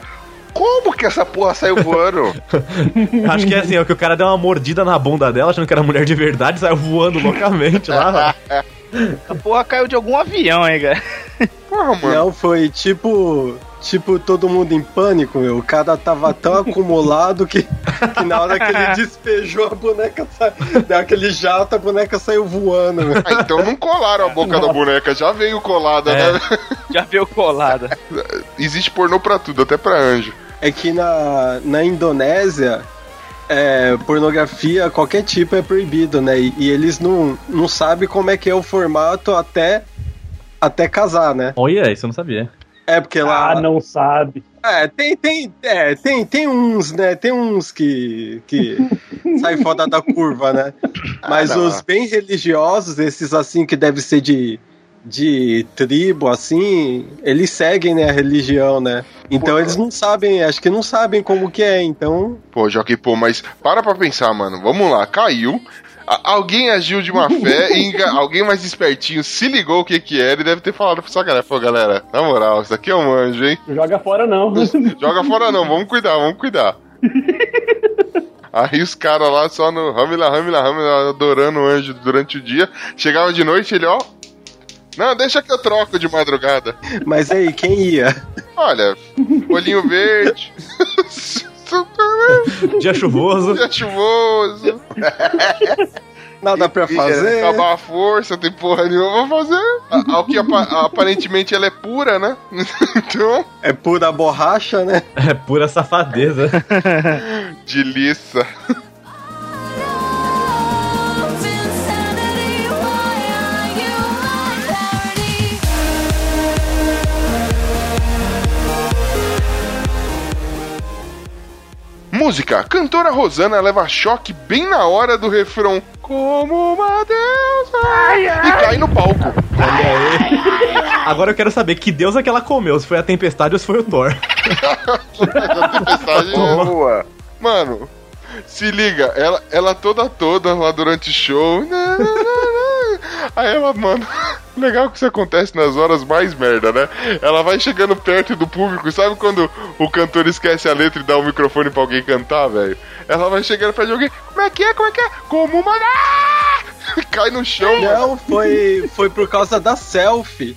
Como que essa porra saiu voando? Acho que é assim, é que o cara deu uma mordida na bunda dela, achando que era mulher de verdade, saiu voando loucamente lá. A porra caiu de algum avião, hein, cara. Porra, mano. Não, foi tipo. Tipo, todo mundo em pânico, meu. O cara tava tão acumulado que, que na hora que ele despejou a boneca, sa... deu aquele jato, a boneca saiu voando, meu. Ah, então não colaram a boca da boneca, já veio colada, É. né? Já veio colada. Existe pornô pra tudo, até pra anjo. É que na, na Indonésia, é, pornografia, qualquer tipo é proibido, né? E, e eles não, não sabem como é que é o formato até, até casar, né? Olha, isso eu não sabia. É porque lá. Ah, não sabe. É, tem, tem, é, tem, tem uns, né? Tem uns que, que saem fora da curva, né? Mas não. os bem religiosos, esses assim que deve ser de, de tribo, assim, eles seguem né, a religião, né? Então Pô, eles não sabem, acho que não sabem como que é, então. Pô, Joaquim, pô, mas para pra pensar, mano. Vamos lá, caiu. Alguém agiu de má fé e alguém mais espertinho se ligou o que que era e deve ter falado pra essa galera. Pô, galera, na moral, isso aqui é um anjo, hein? Joga fora, não. Joga fora não, vamos cuidar, vamos cuidar. Aí os caras lá só no Ramila, Ramila, Ramila, adorando o anjo durante o dia. Chegava de noite, ele, ó. Não, deixa que eu troco de madrugada. Mas aí, quem ia? Olha, olhinho verde. Dia chuvoso. Dia chuvoso. Nada pra fazer. Acabar a força, tem porra nenhuma pra fazer. A- Ao que apa- aparentemente ela é pura, né? então, É pura borracha, né? É pura safadeza. de liça. Música. Cantora Rosana leva choque bem na hora do refrão. Como uma deusa. E cai no palco. Agora eu quero saber que deusa que ela comeu, se foi a tempestade ou se foi o Thor. A tempestade- Boa. Mano, se liga, ela, ela toda toda lá durante o show. Aí ela, mano, Legal que isso acontece nas horas mais merda, né? Ela vai chegando perto do público, sabe quando o cantor esquece a letra e dá o microfone pra alguém cantar, velho? Ela vai chegando perto de alguém, como é que é, como é que é? Como uma... Ah! Cai no chão, mano. Não, foi, foi por causa da selfie.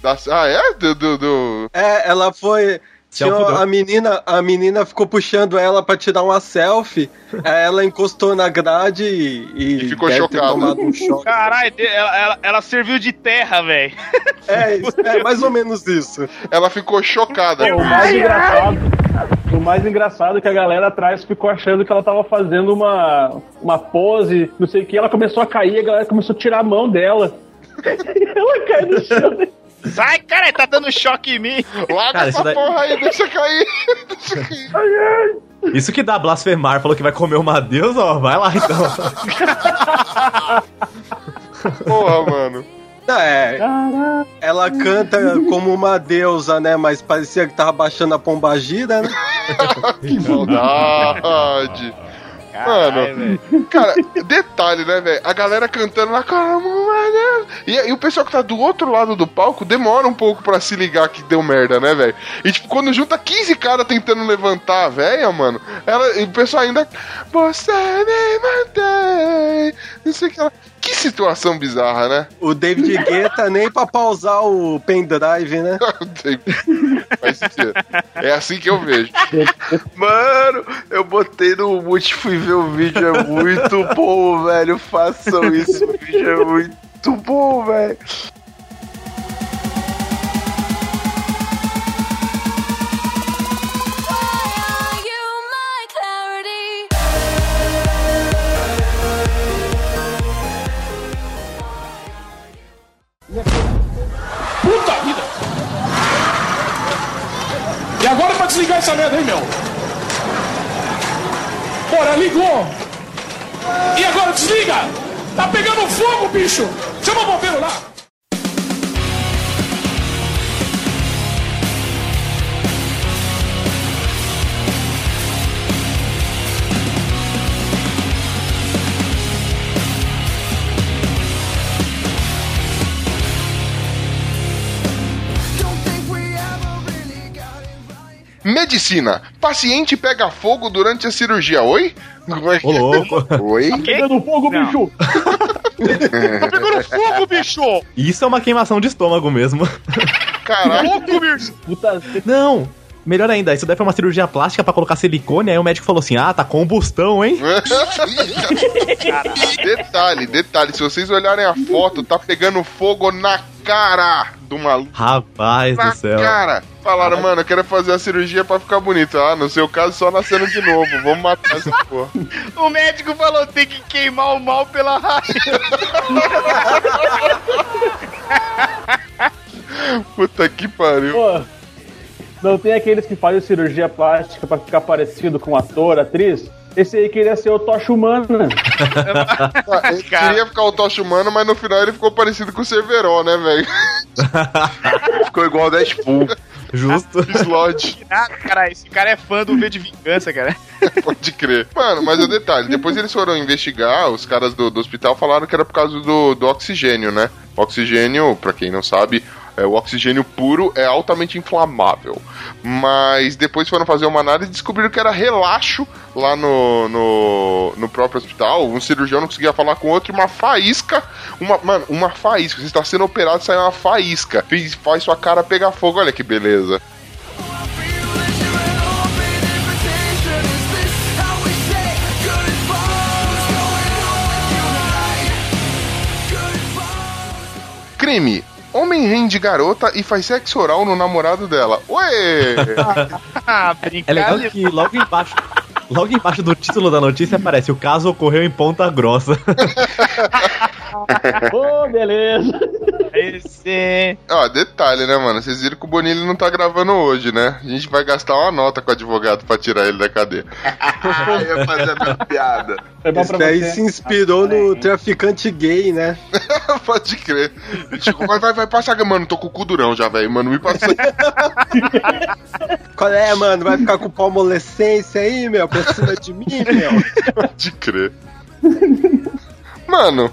Da- Ah, é? Do, do, do- É, ela foi. Tinha Selfie a menina, a menina ficou puxando ela pra tirar uma selfie. aí ela encostou na grade e, E ficou deve ter chocada. um choque. Caralho, ela, ela, ela serviu de terra, velho. É, é mais ou menos isso. Ela ficou chocada. O mais engraçado. O mais engraçado é que a galera atrás ficou achando que ela tava fazendo uma, uma pose, não sei o que, ela começou a cair, a galera começou a tirar a mão dela. ela cai no chão. Sai, cara, tá dando choque em mim. Larga Cara, essa daí- porra aí, deixa cair. deixa cair. Isso que dá blasfemar, falou que vai comer uma deusa, ó, vai lá então. Porra, mano. É, ela canta como uma deusa, né? Mas parecia que tava baixando a pombagira, né? Que maldade. Mano, cara, detalhe, né, velho? A galera cantando lá, calma, mano. E, e o pessoal que tá do outro lado do palco demora um pouco pra se ligar que deu merda, né, velho? E tipo, quando junta 15 caras tentando levantar a véia, mano, ela, o pessoal ainda. Você me mantém. Não sei o que ela. Que situação bizarra, né? O David Guetta nem pra pausar o pendrive, né? Faz sentido. É assim que eu vejo. Mano, eu botei no multi e fui ver o vídeo, é muito bom, velho. Façam isso, o vídeo é muito bom, velho. Merda aí, meu? Bora, ligou! E agora desliga! Tá pegando fogo, bicho! Chama o bombeiro lá! Medicina. Paciente pega fogo durante a cirurgia. Oi? Como é que Ô, louco. Oi? Tá pegando fogo, Não. bicho! Tá pegando fogo, bicho! Isso é uma queimação de estômago mesmo. Caralho. Fogo, bicho! Puta, Não, melhor ainda, isso daí foi uma cirurgia plástica pra colocar silicone, aí o médico falou assim, ah, tá combustão, hein? detalhe, detalhe. Se vocês olharem a foto, tá pegando fogo na cara do maluco. Rapaz Na do céu. cara. Falaram, mano, eu quero fazer a cirurgia pra ficar bonito. Ah, no seu caso, só nascendo de novo. Vamos matar essa porra. O médico falou tem que queimar o mal pela raiz. Puta que pariu. pô. Não tem aqueles que fazem cirurgia plástica pra ficar parecido com ator, atriz? Esse aí queria ser o Tocha Humana. Ah, Ele queria ficar o Tocha Humano, mas no final ele ficou parecido com o Cerveró, né, velho? Ficou igual o Deadpool. Justo. Slot. Ah, cara, esse cara é fã do V de Vingança, cara. Pode crer. Mano, mas o detalhe, depois eles foram investigar, os caras do, do hospital falaram que era por causa do, do oxigênio, né? Oxigênio, pra quem não sabe, é, o oxigênio puro é altamente inflamável. Mas depois foram fazer uma análise e descobriram que era relaxo lá no, no, no próprio hospital. Um cirurgião não conseguia falar com outro uma faísca. Uma, mano, uma faísca. Você está sendo operado sai uma faísca. Faz sua cara pegar fogo. Olha que beleza. Crime. Homem rende garota e faz sexo oral no namorado dela. Ué! Ah, É legal que logo embaixo, logo embaixo do título da notícia aparece o caso ocorreu em Ponta Grossa. Ô, beleza. Esse... Ó, detalhe, né, mano? Vocês viram que o Bonilha não tá gravando hoje, né? A gente vai gastar uma nota com o advogado pra tirar ele da cadeia. Eu ia fazer a minha piada. Esse pra daí se inspirou no traficante gay, né? Pode crer. Chegou, vai, vai, vai, passa. Mano, tô com o cu durão já, velho. Mano, me passa. Qual é, mano? Vai ficar com palmolescência aí, meu? Pra cima de mim, meu? Pode crer. Mano,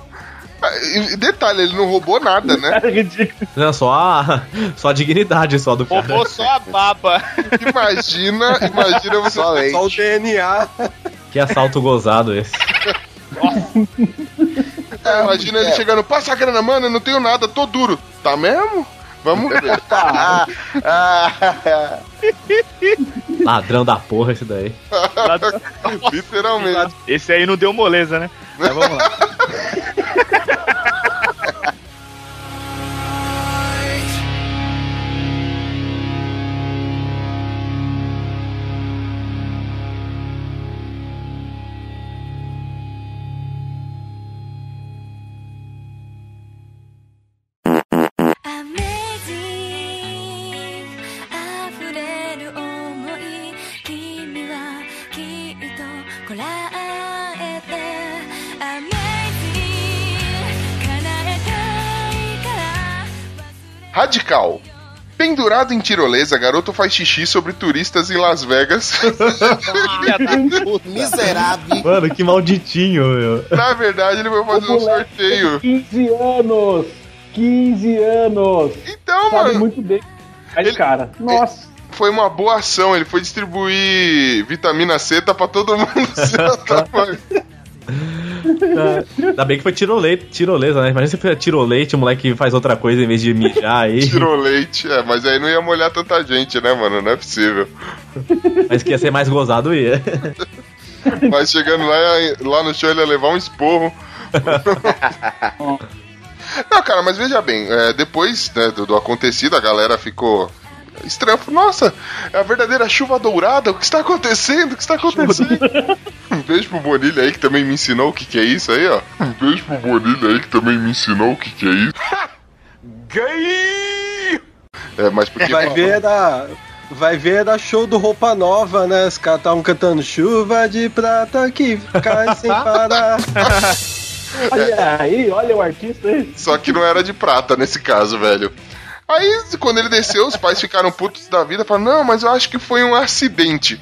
e detalhe, ele não roubou nada, né? É ridículo. Não, só a, só a dignidade só do cara. Roubou só a baba. Imagina, imagina você. Só. Só o DNA. Que assalto gozado esse. É, imagina ele chegando, passa a grana, mano, eu não tenho nada, tô duro. Tá mesmo? Vamos ver. Ah, ah, Ladrão da porra esse daí. Literalmente. Esse aí não deu moleza, né? Mas vamos lá. Radical. Pendurado em tirolesa, garoto faz xixi sobre turistas em Las Vegas. Miserável. Mano, que malditinho, meu. Na verdade, ele vai fazer um sorteio. 15 anos! 15 anos! Então, Sabe mano, muito bem. Aí, Ele- cara, nossa. foi uma boa ação. Ele foi distribuir vitamina C, tá pra todo mundo. Ainda bem que foi tirolete, tirolesa, né? Imagina se foi tirolete, o moleque faz outra coisa em vez de mijar aí. Tirou leite. É, mas aí não ia molhar tanta gente, né, mano? Não é possível. Mas que ia ser mais gozado ia. Mas chegando lá, lá no show ele ia levar um esporro. Não, cara, mas veja bem, é, depois né, do, do acontecido, a galera ficou estranha. Falou, Nossa, é a verdadeira chuva dourada, o que está acontecendo? O que está acontecendo? um beijo pro Bonilha aí que também me ensinou o que, que é isso aí, ó. Um beijo pro Bonilha aí que também me ensinou o que, que é isso. Gay! É, mas porque. Vai ver da. Vai ver da show do Roupa Nova, né? Os caras estavam cantando chuva de prata que cai sem parar. Olha aí, olha o artista aí. Só que não era de prata nesse caso, velho. Aí, quando ele desceu, os pais ficaram putos da vida, falaram: Não, mas eu acho que foi um acidente.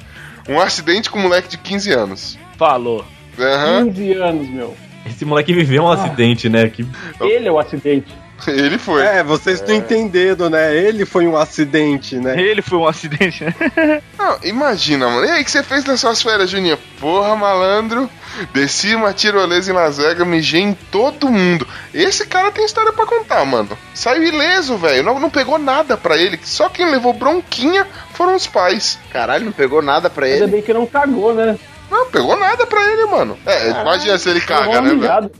Um acidente com um moleque de 15 anos. Falou. Aham, 15 anos, meu. Esse moleque viveu um acidente, né? Que... Ele é o acidente. ele foi. É, vocês estão entendendo, né? Ele foi um acidente, né? Ele foi um acidente, né? Não, imagina, mano. E aí, o que você fez nas suas férias, Juninho? Porra, malandro. Desci uma tirolesa em Las Vegas, mijei em todo mundo. Esse cara tem história pra contar, mano. Saiu ileso, velho. Não, não pegou nada pra ele. Só quem levou bronquinha foram os pais. Caralho, não pegou nada pra Ainda ele. bem que não cagou, né? Não, pegou nada pra ele, mano. É, imagina se ele caga, né, velho?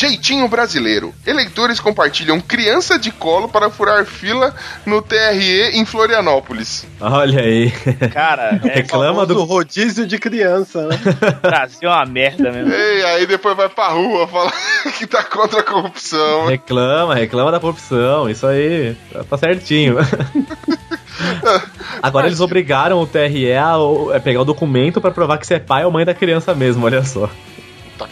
Jeitinho brasileiro. Eleitores compartilham criança de colo para furar fila no TRE em Florianópolis. Olha aí. Cara, é, Reclama do do. rodízio de criança, né? Brasil é uma merda mesmo. Ei, aí depois vai pra rua falar que tá contra a corrupção. Reclama, reclama da corrupção. Isso aí. Tá- certinho. Agora eles obrigaram o TRE a, a pegar o documento pra provar que você é pai ou mãe da criança mesmo, olha só.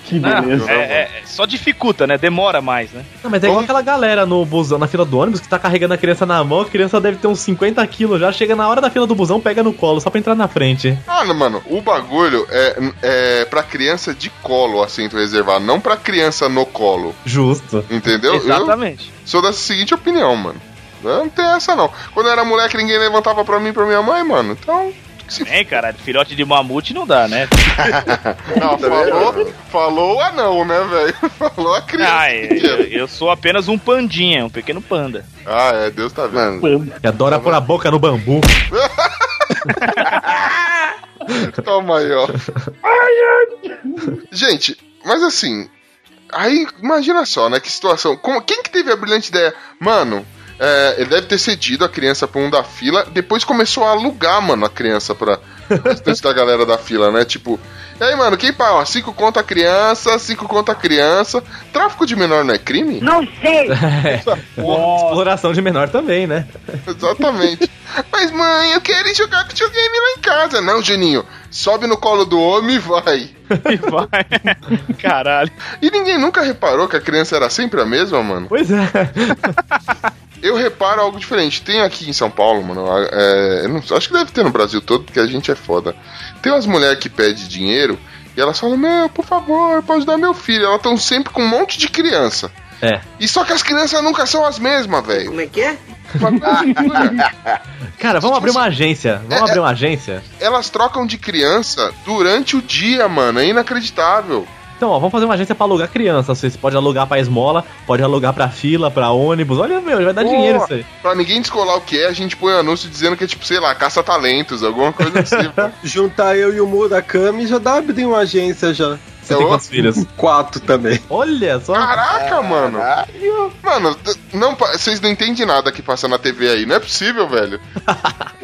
Que Não, beleza. é, é- só dificulta, né? Demora mais, né? Não, mas é igual aquela galera no busão, na fila do ônibus, que tá carregando a criança na mão, a criança deve ter uns 50 quilos já, chega na hora da fila do busão, pega no colo, só pra entrar na frente. Ah, não, mano, o bagulho é, é pra criança de colo, assento reservado, não pra criança no colo. Justo. Entendeu? Exatamente. Eu sou da seguinte opinião, mano. Eu não tem essa não. Quando eu era moleque, ninguém levantava pra mim e pra minha mãe, mano. Então. Se... Bem, cara, filhote de mamute não dá, né? Não, falou, falou o anão, né, velho? Falou a criança. Ah, eu, eu- eu sou apenas um pandinha, um pequeno panda. Ah, é, Deus tá vendo. Que adora pôr a boca no bambu. Toma aí, ó. Gente, mas assim. Aí, imagina só, né? Que situação. Como, quem que teve a brilhante ideia? Mano, é, ele deve ter cedido a criança pra um da fila, depois começou a alugar, mano, a criança pra restante da galera da fila, né? Tipo, e aí, mano, quem paga? Ó, cinco conta a criança, cinco conta a criança. Tráfico de menor não é crime? É. Exploração de menor também, né? Exatamente. Mas, mãe, eu quero jogar videogame lá em casa. Não, Juninho, sobe no colo do homem e vai. E vai. Caralho. E ninguém nunca reparou que a criança era sempre a mesma, mano? Pois é. Eu reparo algo diferente. Tem aqui em São Paulo, mano. é, eu não- acho que deve ter no Brasil todo, porque a gente é foda. Tem umas mulheres que pedem dinheiro e elas falam: Meu, por favor, pode dar meu filho. Elas estão sempre com um monte de criança. É. E só que as crianças nunca são as mesmas, velho. Como é que é? Cara, vamos abrir uma agência. Vamos abrir uma agência. Elas trocam de criança durante o dia, mano. É inacreditável. Então, ó, vamos fazer uma agência pra alugar criança. Você pode alugar pra esmola, pode alugar pra fila, pra ônibus. Olha, meu, vai dar dinheiro isso aí. Pra ninguém descolar o que é, a gente põe um anúncio dizendo que é tipo, sei lá, caça-talentos, alguma coisa assim. Juntar eu e o Murakami já dá abrir uma agência já. Você tem quantos filhos? Quatro também. Olha só. Caraca, mano. Mano, t- não, vocês não entendem nada que passa na TV aí. Não é possível, velho.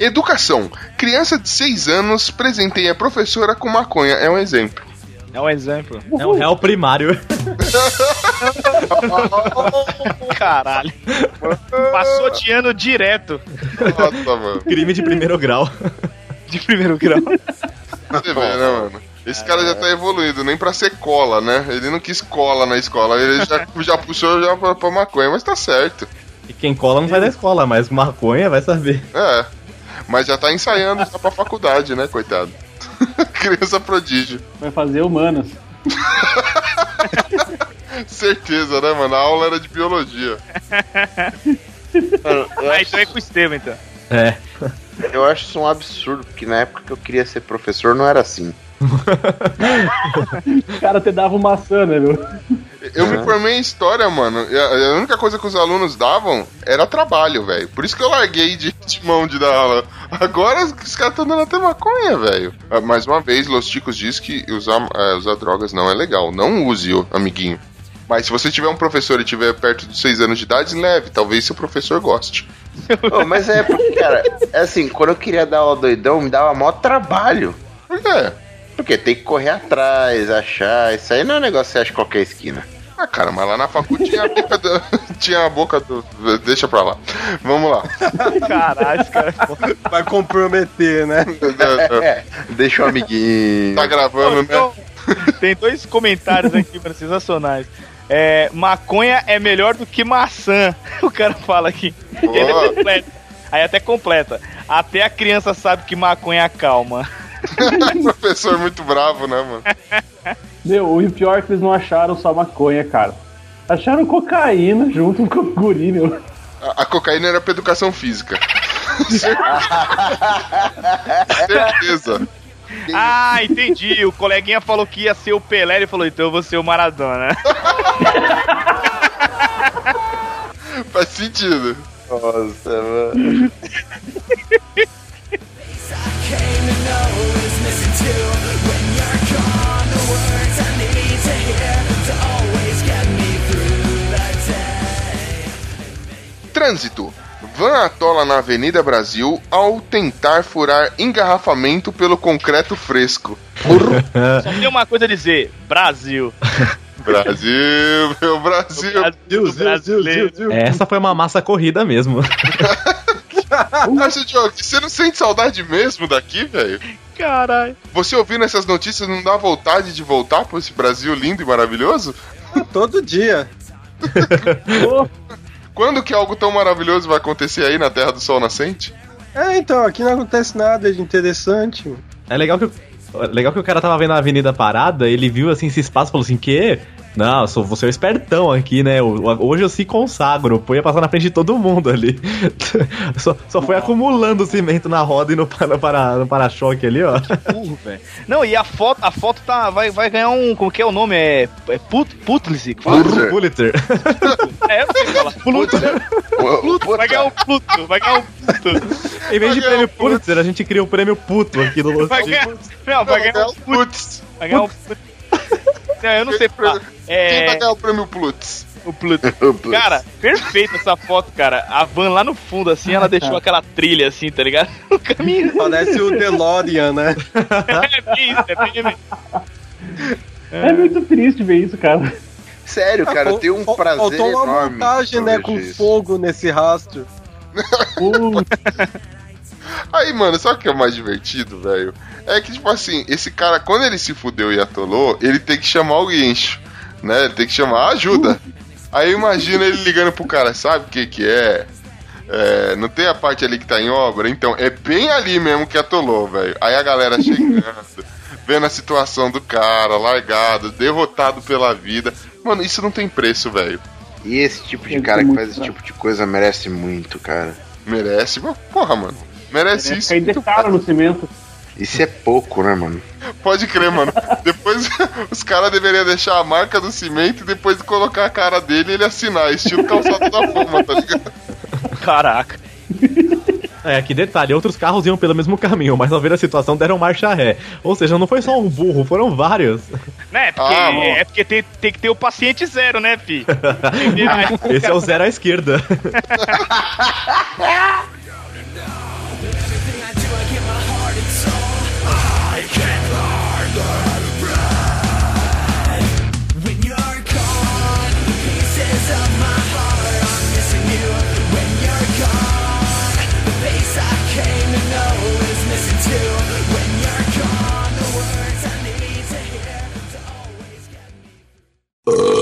Educação. Criança de 6 anos presenteia a professora com maconha. É um exemplo. É um exemplo. É um réu primário. Caralho. Passou de ano direto. Nossa, mano. Crime de primeiro grau. De primeiro grau. Você vê, né, mano? Esse cara já tá evoluindo, nem pra ser cola, né? Ele não quis cola na escola, ele já, já puxou já pra, pra maconha, mas tá certo. E quem cola não sai da escola, mas maconha vai saber. É. Mas já tá ensaiando já pra faculdade, né, coitado? Criança prodígio. Vai fazer humanas. Certeza, né, mano? A aula era de biologia. Ah, então é com o Estevam, então. É. Eu acho isso um absurdo, porque na época que eu queria ser professor não era assim. O cara te dava uma maçã, né, meu? Eu me formei em história, mano. e a, a única coisa que os alunos davam era trabalho, velho. Por isso que eu larguei de, de mão de dar aula. Agora os, caras estão dando até maconha, velho. Ah, Mais uma vez, Los Chicos diz que usar, eh, usar drogas não é legal. Não use, ô, amiguinho. Mas se você tiver um professor e tiver perto de 6 anos de idade, leve. Talvez seu professor goste. Ô, mas é porque, cara, é assim, quando eu queria dar aula doidão, me dava maior trabalho. Por quê? Porque tem que correr atrás, achar. Isso aí não é um negócio que você acha qualquer esquina. Ah, cara, mas lá na faculdade tinha a boca do. tinha a boca do. Deixa pra lá. Vamos lá. Caralho, esse cara. Vai comprometer, né? É, deixa o amiguinho. Tá gravando, né? Tem dois comentários aqui, mano, sensacionais. É, maconha é melhor do que maçã. O cara fala aqui. Boa. Ele é completa. Aí até completa. Até a criança sabe que maconha acalma. Professor muito bravo, né, mano? Meu, o pior é que eles não acharam só maconha, cara. Acharam cocaína junto com o guri, meu. A, a cocaína era pra educação física. Certeza. Ah, entendi. O coleguinha falou que ia ser o Pelé, ele falou, então eu vou ser o Maradona. Faz sentido. Nossa, mano. Trânsito. Van atola na Avenida Brasil ao tentar furar engarrafamento pelo concreto fresco. Só tem uma coisa a dizer: Brasil. Brasil, meu Brasil. Brasil, brasileiro. Essa foi uma massa corrida mesmo. Acha, Diogo, você não sente saudade mesmo daqui, velho? Caralho. Você ouvindo essas notícias não dá vontade de voltar pra esse Brasil lindo e maravilhoso? Todo dia. Quando que algo tão maravilhoso vai acontecer aí na Terra do Sol Nascente? É, então, aqui não acontece nada de interessante. mano. É legal que, o- legal que o cara tava vendo a avenida parada, ele viu assim esse espaço e falou assim: que? Não, eu sou, você é o espertão aqui, né? Hoje eu se consagro, pô, ia passar na frente de todo mundo ali. Só, só foi acumulando cimento na roda e no, para, para, no para-choque ali, ó. Burro, velho. Não, e a foto, a foto tá, vai, vai ganhar um. Como que é o nome? É. é put, Putlice. que fala? Pulitzer. Pulitzer. É, eu sei falar. Pluto. Pluto. Vai ganhar um Pluto. Vai ganhar um Pluto. Em vez de prêmio um. Pulitzer, a gente cria o prêmio puto aqui no ganhar. Não, vai ganhar um Putz. Putz. Vai ganhar um Putz. Não, eu não sei falar. Quem vai É. ganhar o prêmio Plutz? O Pluto. Cara, perfeita essa foto, cara. A van lá no fundo, assim, ela deixou aquela trilha, assim, tá ligado? O caminho. Parece o DeLorean, né? É bem isso, é bem É muito triste ver isso, cara. Sério, cara, eu tenho um prazer Faltou uma enorme. montagem, quando né, eu com isso. fogo nesse rastro. Aí, mano, sabe o que é o mais divertido, velho? É que, tipo assim, esse cara, quando ele se fudeu e atolou, ele tem que chamar o guincho, né? Ele tem que chamar ajuda. Aí imagina ele ligando pro cara, sabe o que que é? É, não tem a parte ali que tá em obra? Então, é bem ali mesmo que atolou, velho. Aí a galera chegando, vendo a situação do cara, largado, derrotado pela vida. Mano, isso não tem preço, velho. E esse tipo de cara que faz esse fraco. tipo de coisa merece muito, cara. Merece, porra, mano. Merece isso. Cair de cara no cimento. Isso é pouco, né, mano? Pode crer, mano. Depois os caras deveriam deixar a marca do cimento e depois colocar a cara dele e ele assinar, estilo calçado da fama, tá ligado? Caraca. É, que detalhe, outros carros iam pelo mesmo caminho, mas ao ver a situação deram marcha ré. Ou seja, não foi só um burro, foram vários. Né? Porque, Ah, é porque tem, tem que ter o paciente zero, né, fi? Esse é o zero à esquerda. Would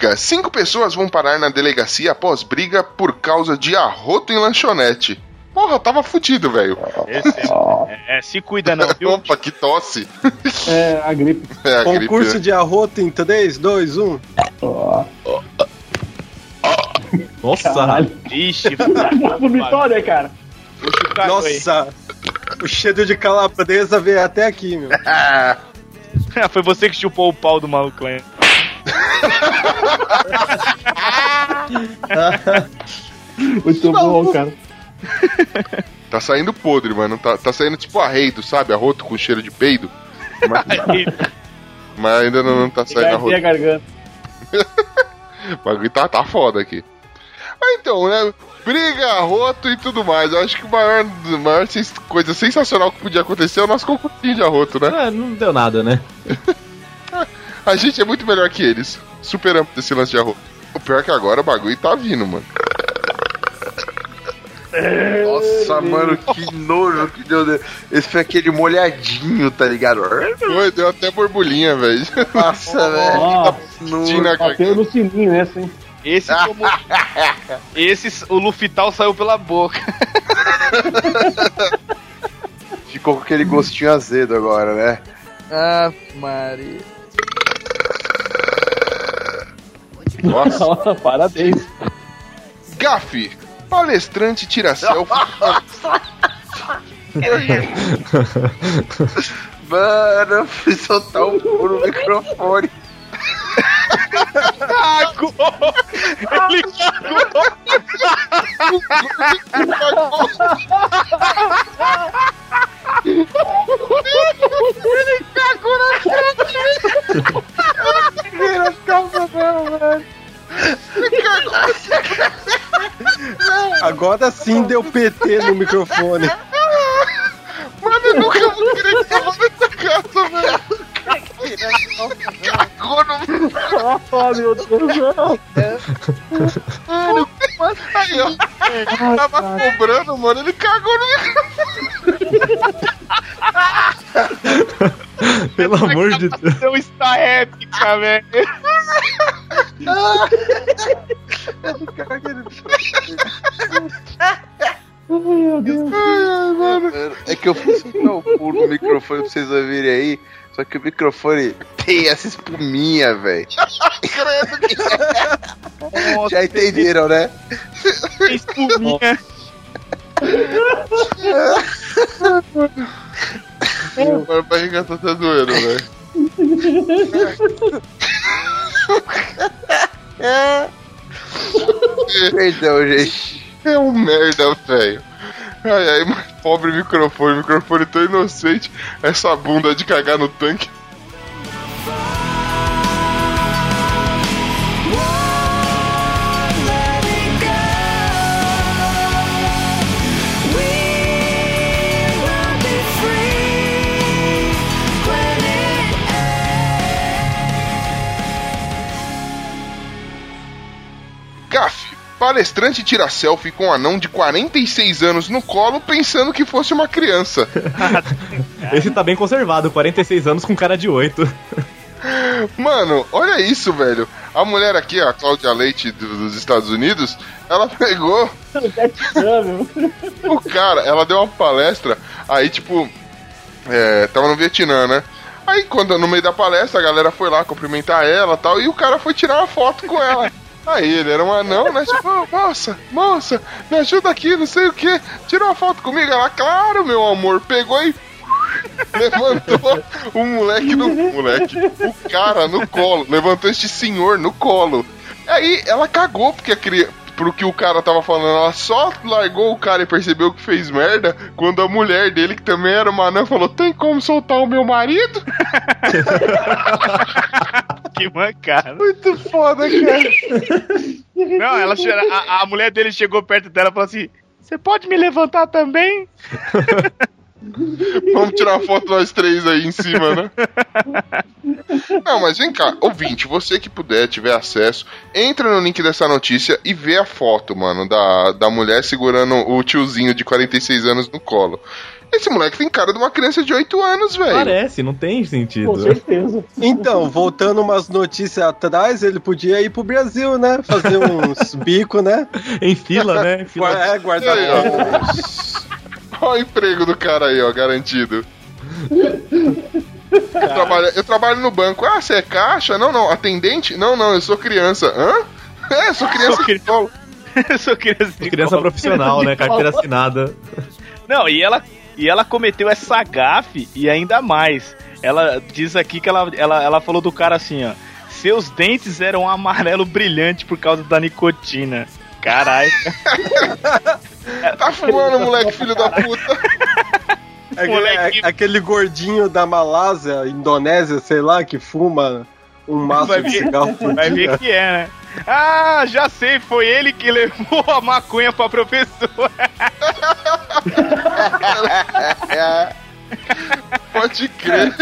Briga. Cinco pessoas vão parar na delegacia após briga por causa de arroto em lanchonete. Porra, tava fudido, velho. É, é, se cuida não, viu? Opa, que tosse. É a gripe. É a gripe. Concurso de arroto em 3, 2, 1. Ó. Nossa, Caralho. Ixi, cara? Nossa, o cheiro de calabresa veio até aqui, meu. Foi você que chupou o pau do maluco hein? Muito bom, cara. Tá saindo podre, mano. Tá, tá saindo tipo arreito, sabe? Arroto com cheiro de peido. Mas, mas ainda não, não tá saindo arroto. a garganta. O bagulho tá, tá foda aqui. Mas então, né? Briga, arroto e tudo mais. Eu acho que a maior, maior sens- coisa sensacional que podia acontecer é o nosso concursinho de arroto, né? É, não deu nada, né? A gente é muito melhor que eles. Superamos esse lance de arroto. O pior é que agora o bagulho tá vindo, mano. Nossa, mano, que nojo que deu. Esse foi aquele molhadinho, tá ligado? Foi, deu até borbulhinha, velho. Nossa, velho. Na bateu no sininho essa, hein? Esse tomou. Esse, o Lufital saiu pela boca. Ficou com aquele gostinho azedo agora, né? Ah, Maria. Nossa. Parabéns. Gafe. Palestrante tira selfie. Mano, eu fui soltar um furo no microfone. Cagou! Ele cagou! Ele cagou na Agora sim deu PT no microfone. Mano, eu nunca vou querer que eu nessa casa, velho. Cagou no. Oh, meu Deus do céu. Mano, Aí, ó. Tava cobrando, mano. Ele cagou no microfone. Pelo amor de Deus. Deu está épica, velho. É que eu fui soltar o pulo no microfone pra vocês ouvirem aí. Só que o microfone tem essa espuminha, velho. Já entenderam, né? Espuminha. A barriga tá até doendo, velho. Perdão, gente. É um merda, velho. Ai, ai, pobre microfone, microfone tão inocente. Essa bunda de cagar no tanque. Palestrante tira selfie com um anão de 46 anos no colo pensando que fosse uma criança. Esse tá bem conservado, 46 anos com cara de 8. Mano, olha isso, velho. A mulher aqui, a Cláudia Leite do- dos Estados Unidos, ela pegou o cara, ela deu uma palestra, aí tipo, é, tava no Vietnã, né? Aí quando no meio da palestra a galera foi lá cumprimentar ela e tal, e o cara foi tirar uma foto com ela. Aí ele era um anão, né? Tipo, "Ô, moça, moça, me ajuda aqui, não sei o que. Tira uma foto comigo. Ela, claro, meu amor, pegou e levantou o moleque no. Moleque, o cara no colo. Levantou este senhor no colo. Aí ela cagou porque a criança. Pro que o cara tava falando, ela só largou o cara e percebeu que fez merda quando a mulher dele, que também era uma anã, falou: Tem como soltar o meu marido? Que mancada. Muito foda, cara. Não, ela a, a mulher dele chegou perto dela e falou assim: Você pode me levantar também? Vamos tirar uma foto nós três aí em cima, né? Não, mas vem cá, ouvinte, você que puder, tiver acesso, entra no link dessa notícia e vê a foto, mano, da, da mulher segurando o tiozinho de 46 anos no colo. Esse moleque tem cara de uma criança de 8 anos, velho. Parece, não tem sentido. Com certeza. Então, voltando umas notícias atrás, ele podia ir pro Brasil, né? Fazer uns bico, né? Em fila, né? Em fila. É, guardar. Olha o emprego do cara aí, ó, garantido. Eu trabalho, eu trabalho no banco. Ah, você é caixa? Não, não. Atendente? Não, não, eu sou criança. Hã? É, sou criança Sou. Eu sou criança de Criança profissional, né? Carteira assinada. Não, e ela, e ela cometeu essa gafe e ainda mais. Ela diz aqui que ela, ela, ela falou do cara assim, ó. Seus dentes eram amarelo brilhante por causa da nicotina. Caralho. Tá fumando, moleque, filho da puta. É, Moleque. é- aquele gordinho da Malásia, Indonésia, sei lá, que fuma um maço Vai de ver- cigarro por Vai ver que é, né? Ah, já sei, foi ele que levou a maconha pra professora. Pode crer.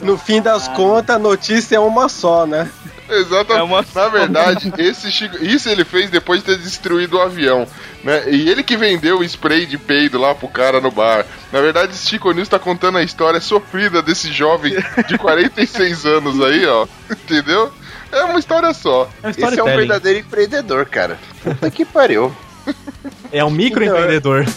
No fim das contas, a notícia é uma só, né? Exatamente. É uma- Na verdade, esse Chico, isso ele fez depois de ter destruído o avião, né? E ele que vendeu o spray de peido lá pro cara no bar. Na verdade, esse Chico News tá contando a história sofrida desse jovem de 46 anos aí, ó. Entendeu? É uma história só. É um Esse é um verdadeiro empreendedor, cara. Puta que pariu. É um microempreendedor.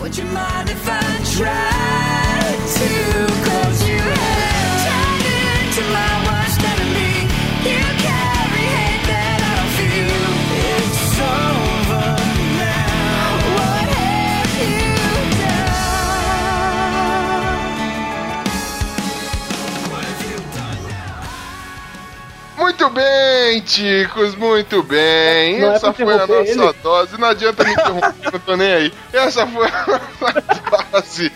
Would you mind if I tried to cause Muito bem, ticos, muito bem. Não é Essa pra foi a nossa ele? dose. Não adianta me interromper, não tô nem aí. Essa foi a nossa dose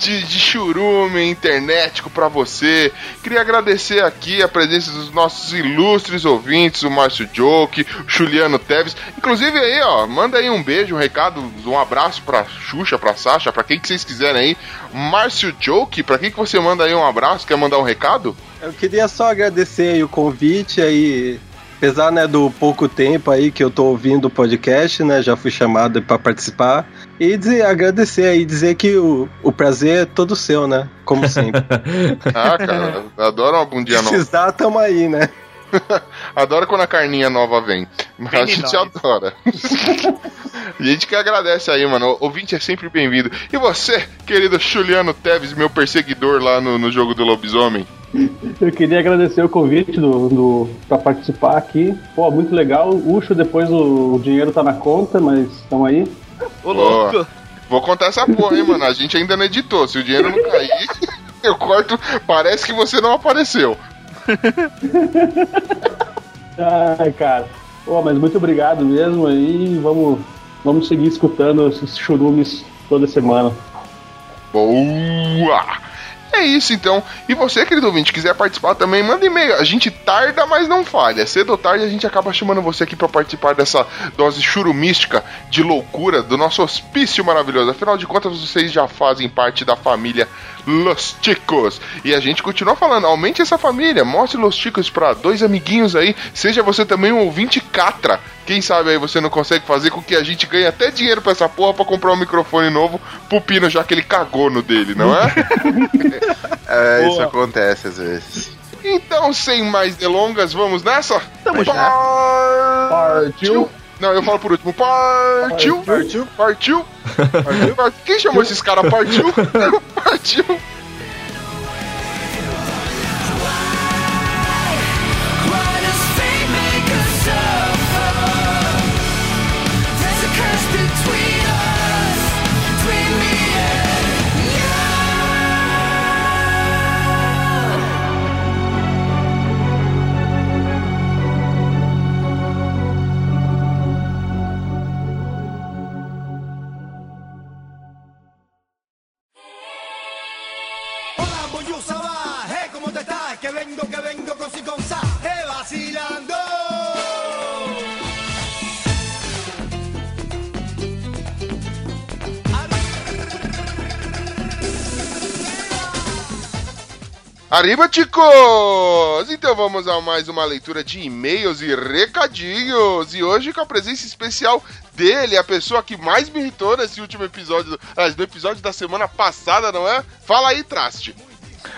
de, de churume internetico pra você. Queria agradecer aqui a presença dos nossos ilustres ouvintes, o Márcio Joke, o Juliano Teves. Inclusive aí, ó, manda aí um beijo, um recado, um abraço pra Xuxa, pra Sasha, pra quem que vocês quiserem aí. Márcio Joke, pra quem que você manda aí um abraço? Quer mandar um recado? Eu queria só agradecer aí o convite aí. Apesar né, do pouco tempo aí que eu tô ouvindo o podcast, né? Já fui chamado para participar. E dizer, agradecer aí, dizer que o, o prazer é todo seu, né? Como sempre. Ah, cara, adoro uma bundinha nova. Precisar, tamo aí, né? Adoro quando a carninha nova vem. Mas a gente adora. a gente que agradece aí, mano. O ouvinte é sempre bem-vindo. E você, querido Juliano Teves, meu perseguidor lá no, no jogo do lobisomem? Eu queria agradecer o convite do, do, pra participar aqui. Pô, muito legal. Ucho, depois o, o dinheiro tá na conta, mas estamos aí. Ô, louco. Vou contar essa porra, hein, mano. A gente ainda não editou. Se o dinheiro não cair, eu corto. Parece que você não apareceu. Ai, cara. Pô, mas muito obrigado mesmo aí. Vamos, vamos seguir escutando esses churumes toda semana. Boa! É isso então. E você, querido ouvinte, quiser participar também, manda e-mail. A gente tarda, mas não falha. Cedo ou tarde a gente acaba chamando você aqui para participar dessa dose churumística de loucura do nosso hospício maravilhoso. Afinal de contas, vocês já fazem parte da família Los Chicos. E a gente continua falando, aumente essa família, mostre Los Chicos para dois amiguinhos aí. Seja você também um ouvinte catra. Quem sabe aí você não consegue fazer com que a gente ganhe até dinheiro pra essa porra pra comprar um microfone novo pro Pino, já que ele cagou no dele, não é? É, isso acontece às vezes. Então, sem mais delongas, vamos nessa? Tamo já. Partiu. Não, eu falo por último. Partiu. Partiu. Partiu. Partiu. Quem chamou esses caras? Partiu. Partiu. Arriba, ticos! Então vamos a mais uma leitura de e-mails e recadinhos. E hoje com a presença especial dele, a pessoa que mais me irritou nesse último episódio, no episódio da semana passada, não é? Fala aí, Traste.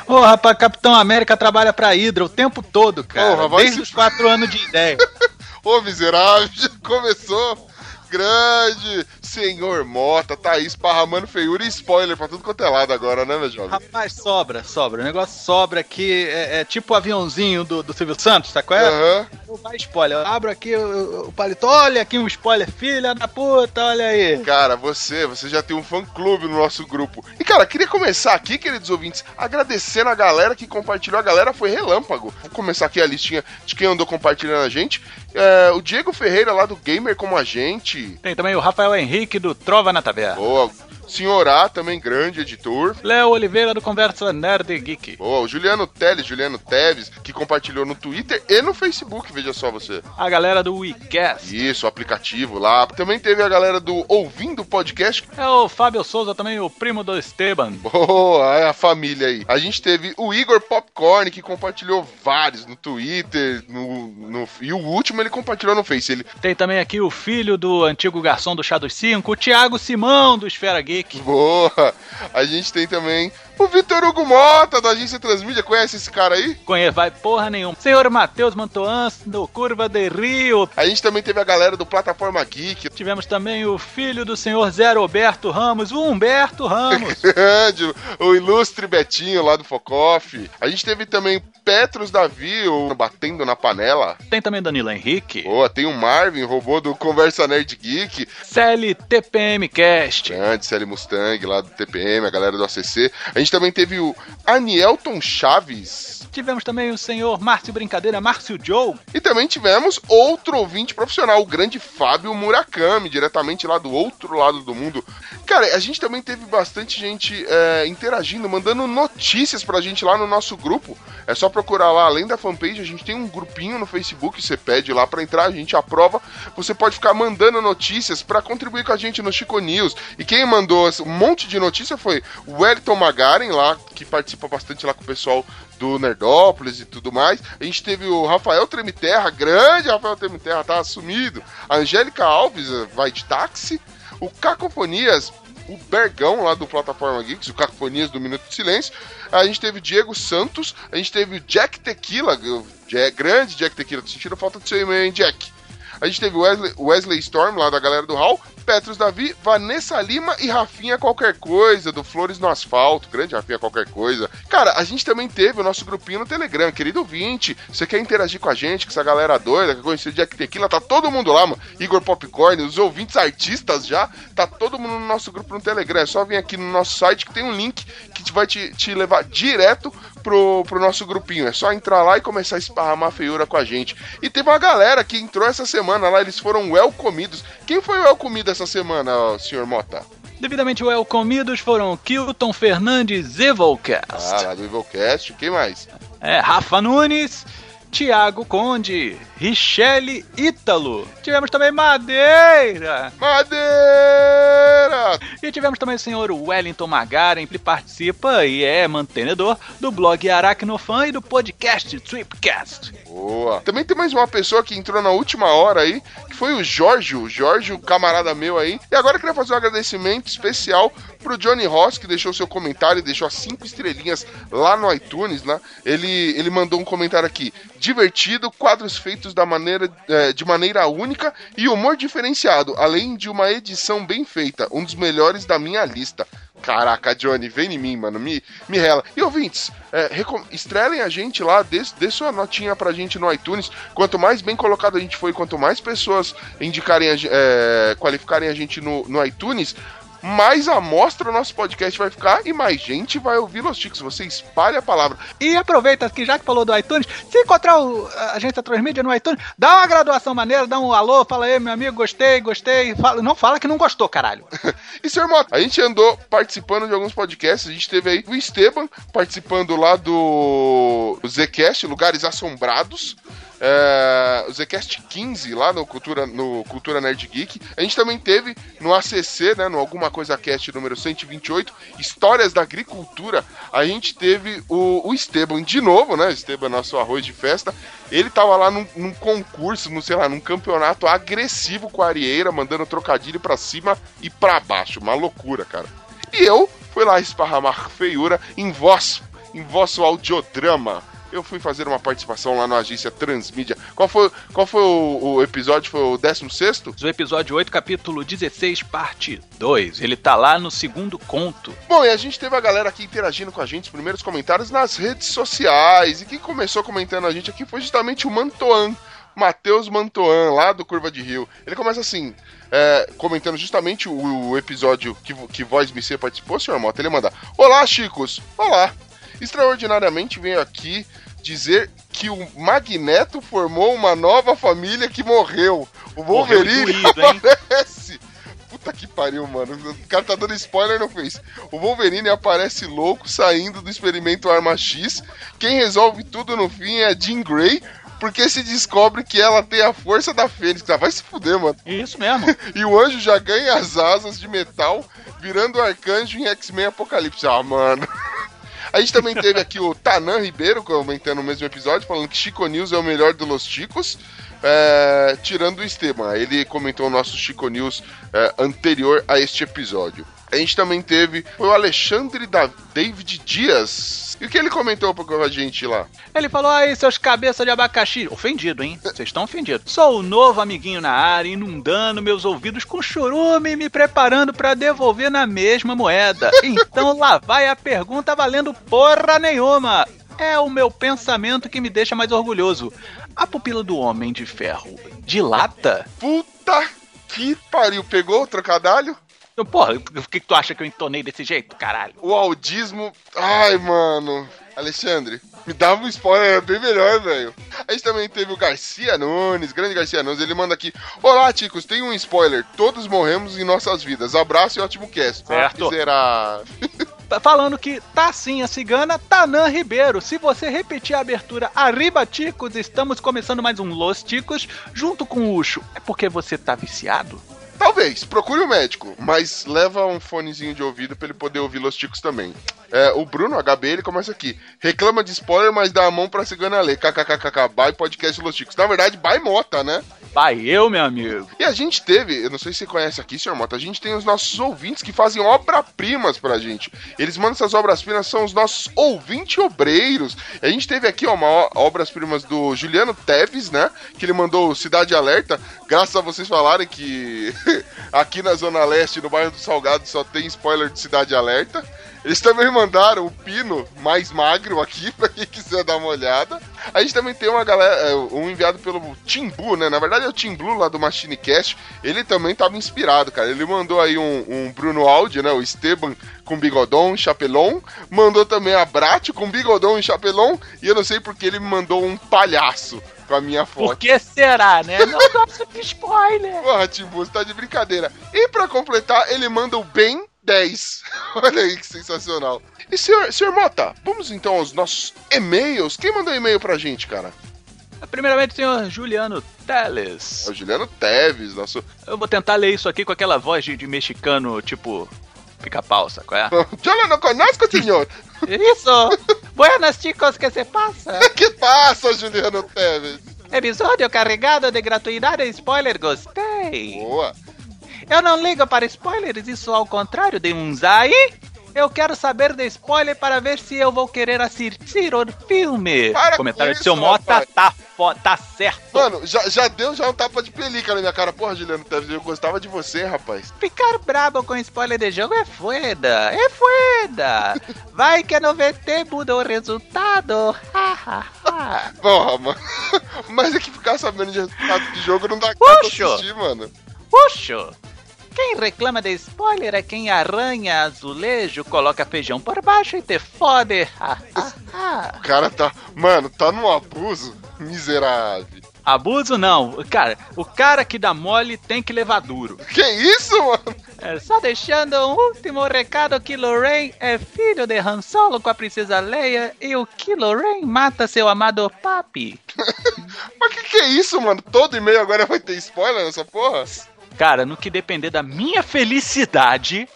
Ô, rapaz, Capitão América trabalha pra Hydra o tempo todo, cara. Vai desde se- os quatro anos de ideia. Ô, miserável, já começou. Grande senhor Mota, tá aí esparramando feiura e spoiler pra tudo quanto é lado agora, né, meu jovem? Rapaz, sobra, sobra. O negócio sobra aqui, é, é tipo o aviãozinho do, do Silvio Santos, tá qual é? Aham. Vai spoiler. Eu abro aqui o, o paletó, olha aqui um spoiler, filha da puta, olha aí. Cara, você, você já tem um fã clube no nosso grupo. E cara, queria começar aqui, queridos ouvintes, agradecendo a galera que compartilhou. A galera foi relâmpago. Vou começar aqui a listinha de quem andou compartilhando a gente. É, o Diego Ferreira lá do Gamer como a gente. Tem também o Rafael Henrique do Trova na Taverna. Boa. Senhor A, também grande editor. Léo Oliveira do Conversa Nerd Geek. Boa. O Juliano Teles, Juliano Teves, que compartilhou no Twitter e no Facebook, veja só você. A galera do WeCast. Isso, o aplicativo lá. Também teve a galera do Ouvindo Podcast. É o Fábio Souza também, o primo do Esteban. Boa, é a família aí. A gente teve o Igor Popcorn, que compartilhou vários no Twitter, no, no- e o último ele compartilhou no Face. Ele, Tem também aqui o filho do antigo garçom do Chá dos Cinco, o Thiago Simão do Esfera Geek. Boa. A gente tem também o Vitor Hugo Mota, da agência Transmídia. Conhece esse cara aí? Conhece, vai porra nenhuma. Senhor Matheus Mantoans do Curva de Rio. A gente também teve a galera do Plataforma Geek. Tivemos também o filho do senhor Zé Roberto Ramos, o Humberto Ramos. Grande, o ilustre Betinho lá do Focoff. A gente teve também Petros Davi, o Batendo na Panela. Tem também Danilo Henrique. Boa, tem o Marvin, robô do Conversa Nerd Geek. CLTPM Cast. Grande, L Mustang lá do TPM, a galera do ACC. A gente também teve o Anielton Chaves. Tivemos também o senhor Márcio Brincadeira, Márcio Joe. E também tivemos outro ouvinte profissional, o grande Fábio Murakami, diretamente lá do outro lado do mundo. Cara, a gente também teve bastante gente é, interagindo, mandando notícias pra gente lá no nosso grupo. É só procurar lá, além da fanpage, a gente tem um grupinho no Facebook, você pede lá pra entrar, a gente aprova. Você pode ficar mandando notícias pra contribuir com a gente no Chico News. E quem mandou um monte de notícia foi o Wellington Magaren lá, que participa bastante lá com o pessoal do Nerdópolis e tudo mais. A gente teve o Rafael Tremiterra, grande Rafael Tremiterra, tá assumido. A Angélica Alves, eh, vai de táxi. O Cacofonias, o Bergão lá do Plataforma Geeks, o Cacofonias do Minuto de Silêncio. A gente teve o Diego Santos, a gente teve o Jack Tequila, Ja- grande Jack Tequila, tô sentindo falta do seu e-mail, hein, Jack? A gente teve Wesley, Wesley Storm lá da galera do Hall, Petros Davi, Vanessa Lima e Rafinha Qualquer Coisa, do Flores no Asfalto. Grande Rafinha Qualquer Coisa. Cara, a gente também teve o nosso grupinho no Telegram, querido ouvinte. Você quer interagir com a gente, com essa galera doida, quer conhecer o Jack Tequila? Tá todo mundo lá, mano. Igor Popcorn, os ouvintes artistas já. Tá todo mundo no nosso grupo no Telegram. É só vir aqui no nosso site que tem um link que vai te, te levar direto pro, pro nosso grupinho. É só entrar lá e começar a esparramar feiura com a gente. E teve uma galera que entrou essa semana lá, eles foram well comidos. Quem foi well comido essa semana, ó, senhor Mota? Devidamente well comidos foram Kilton Fernandes Evilcast. Ah, lá do Evilcast. Quem mais? É, Rafa Nunes, Tiago Conde, Richelle Ítalo. Tivemos também Madeira. Madeira! E tivemos também o senhor Wellington Magaren, que participa e é mantenedor do blog Aracnofan e do podcast Tripcast. Boa. Também tem mais uma pessoa que entrou na última hora aí, que foi o Jorge, o Jorge, o camarada meu aí. E agora eu queria fazer um agradecimento especial pro Johnny Ross, que deixou seu comentário e deixou as cinco estrelinhas lá no iTunes, né? Ele, ele mandou um comentário aqui. Divertido, quadros feitos da maneira, eh, de maneira única e humor diferenciado, além de uma edição bem feita, um dos melhores da minha lista. Caraca, Johnny, vem em mim, mano, me, me rela. E ouvintes, é, estrelem a gente lá, dê, dê sua notinha pra gente no iTunes. Quanto mais bem colocado a gente foi, quanto mais pessoas indicarem, a, é, qualificarem a gente no, no iTunes, mais amostra o nosso podcast vai ficar e mais gente vai ouvir Los Chicos. Você espalha a palavra. E aproveita que já que falou do iTunes, se encontrar o, a agência Transmídia no iTunes, dá uma graduação maneira, dá um alô, fala aí, meu amigo, gostei, gostei. Fala- não fala que não gostou, caralho. E, senhor Mota, a gente andou participando de alguns podcasts. A gente teve aí o Esteban participando lá do Zcast, Lugares Assombrados. É, o Zcast 15 lá no Cultura, no Cultura Nerd Geek. A gente também teve no ACC, né, no Alguma Coisa Cast número 128, Histórias da Agricultura. A gente teve o, o Esteban de novo, né? Esteban, nosso arroz de festa. Ele tava lá num, num concurso, no, sei lá, num campeonato agressivo com a Arieira, mandando trocadilho pra cima e pra baixo. Uma loucura, cara. E eu fui lá esparramar feiura em voz, em vosso audiodrama. Eu fui fazer uma participação lá na agência Transmídia. Qual foi, qual foi o, o episódio? Foi o 16? O episódio 8, capítulo 16, parte 2. Ele tá lá no segundo conto. Bom, e a gente teve a galera aqui interagindo com a gente, os primeiros comentários nas redes sociais. E quem começou comentando a gente aqui foi justamente o Mantoan, Matheus Mantoan, lá do Curva de Rio. Ele começa assim, é, comentando justamente o, o episódio que, que Voz MC participou, senhor Mota. Ele manda: Olá, Chicos! Olá! Extraordinariamente venho aqui dizer que o Magneto formou uma nova família que morreu. O Wolverine Morreu doído, hein? aparece. Puta que pariu, mano. O cara tá dando spoiler não fez. O Wolverine aparece louco saindo do experimento Arma X. Quem resolve tudo no fim é a Jean Grey. Porque se descobre que ela tem a força da Fênix. Ah, vai se fuder, mano. Isso mesmo. E o anjo já ganha as asas de metal, virando arcanjo em X-Men Apocalipse. Ah, mano. A gente também teve aqui o Tanan Ribeiro comentando no mesmo episódio, falando que Chico News é o melhor de Los Chicos, é, tirando o Esteban. Ele comentou o nosso Chico News é, anterior a este episódio. A gente também teve foi o Alexandre da David Dias. E o que ele comentou com a gente lá? Ele falou aí, seus cabeças de abacaxi. Ofendido, hein? Vocês estão ofendidos. Sou o novo amiguinho na área, inundando meus ouvidos com churume e me preparando pra devolver na mesma moeda. Então lá vai a pergunta valendo porra nenhuma. É o meu pensamento que me deixa mais orgulhoso. A pupila do Homem de Ferro dilata? Puta que pariu! Pegou o trocadalho? Então, Porra, por que, que tu acha que eu entonei desse jeito, caralho? O audismo. Ai, mano. Alexandre, me dava um spoiler bem melhor, velho. A gente também teve o Garcia Nunes, grande Garcia Nunes. Ele manda aqui: Olá, ticos, tem um spoiler. Todos morremos em nossas vidas. Abraço e ótimo cast. Certo. Será? Tá falando que tá sim a cigana Tanã Ribeiro. Se você repetir a abertura Arriba Ticos, estamos começando mais um Los Ticos junto com o Ucho. É porque você tá viciado? Talvez, procure o médico, mas leva um fonezinho de ouvido pra ele poder ouvir Los Ticos também. É, o Bruno HB, ele começa aqui. Reclama de spoiler, mas dá a mão pra cigana ler. KKKKK, bye podcast Los Ticos. Na verdade, bye Mota, né? Vai eu, meu amigo. E a gente teve, eu não sei se você conhece aqui, senhor Mota, a gente tem os nossos ouvintes que fazem obra-primas pra gente. Eles mandam essas obras-primas, são os nossos ouvintes obreiros. A gente teve aqui, ó, uma obras-primas do Juliano Teves, né? Que ele mandou Cidade Alerta. Graças a vocês falarem que aqui na Zona Leste, no bairro do Salgado, só tem spoiler de Cidade Alerta. Eles também mandaram o Pino mais magro aqui, pra quem quiser dar uma olhada. A gente também tem uma galera, é, um enviado pelo Timbu, né? Na verdade é o Tim Blue lá do Machine Cast. Ele também tava inspirado, cara. Ele mandou aí um, um Bruno Aldi, né? O Esteban com bigodão chapelão. Mandou também a Brat com bigodão e chapelão. E eu não sei porque ele me mandou um palhaço com a minha foto. Por que será, né? Não gosto de spoiler. Porra, Timbu, você tá de brincadeira. E pra completar, ele manda o bem 10. Olha aí que sensacional. E senhor, senhor Mota, vamos então aos nossos e-mails. Quem mandou e-mail pra gente, cara? Primeiramente, o senhor Juliano Teles. É o Juliano Teves, nosso. Eu vou tentar ler isso aqui com aquela voz de, de mexicano, tipo, pica-pau, saco é? Eu não conosco, senhor. Isso! Buenas chicos, que se passa? que passa, Juliano Teves? Episódio carregado de gratuidade e spoiler, gostei! Boa! Eu não ligo para spoilers, isso ao contrário de uns aí. Eu quero saber de spoiler para ver se eu vou querer assistir o filme. Para Comentário com do seu isso, Mota rapaz. tá, tá certo. Mano, já, já deu já um tapa de pelica na minha cara. Porra, Juliano Teves, eu gostava de você, rapaz. Ficar brabo com spoiler de jogo é foda, é foda. Vai que no VT muda o resultado. Porra, mano. Mas é que ficar sabendo de resultado de jogo não dá conta pra assistir, mano. Puxo! Quem reclama de spoiler é quem arranha azulejo, coloca feijão por baixo e te fode. Ha, ha, ha. O cara tá. Mano, tá num abuso miserável. Abuso não. Cara, o cara que dá mole tem que levar duro. Que isso, mano? É, só deixando um último recado que Lorraine é filho de Han Solo com a princesa Leia e o que Lorraine mata seu amado papi. Mas que que é isso, mano? Todo e-mail agora vai ter spoiler nessa porra? Cara, no que depender da minha felicidade,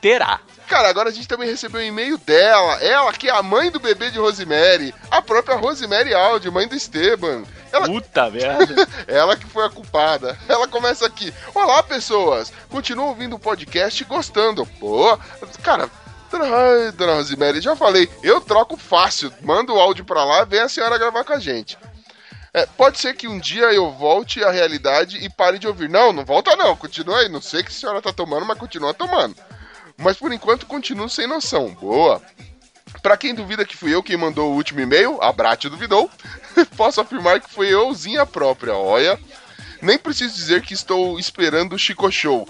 terá. Cara, agora a gente também recebeu um e-mail dela. Ela, que é a mãe do bebê de Rosemary. A própria Rosemary Aldi, mãe do Esteban. Ela, Puta merda. ela que foi a culpada. Ela começa aqui. Olá, pessoas. Continuo ouvindo o podcast e gostando. Pô, cara... Dona, ai, dona Rosemary, já falei, eu troco fácil. Manda o áudio pra lá, vem a senhora gravar com a gente. É, pode ser que um dia eu volte à realidade e pare de ouvir. Não, não volta não, continua aí. Não sei que a senhora tá tomando, mas continua tomando. Mas por enquanto continuo sem noção. Boa. Pra quem duvida que fui eu quem mandou o último e-mail, a Brat duvidou, posso afirmar que foi euzinha própria, olha. Nem preciso dizer que estou esperando o Chico Show.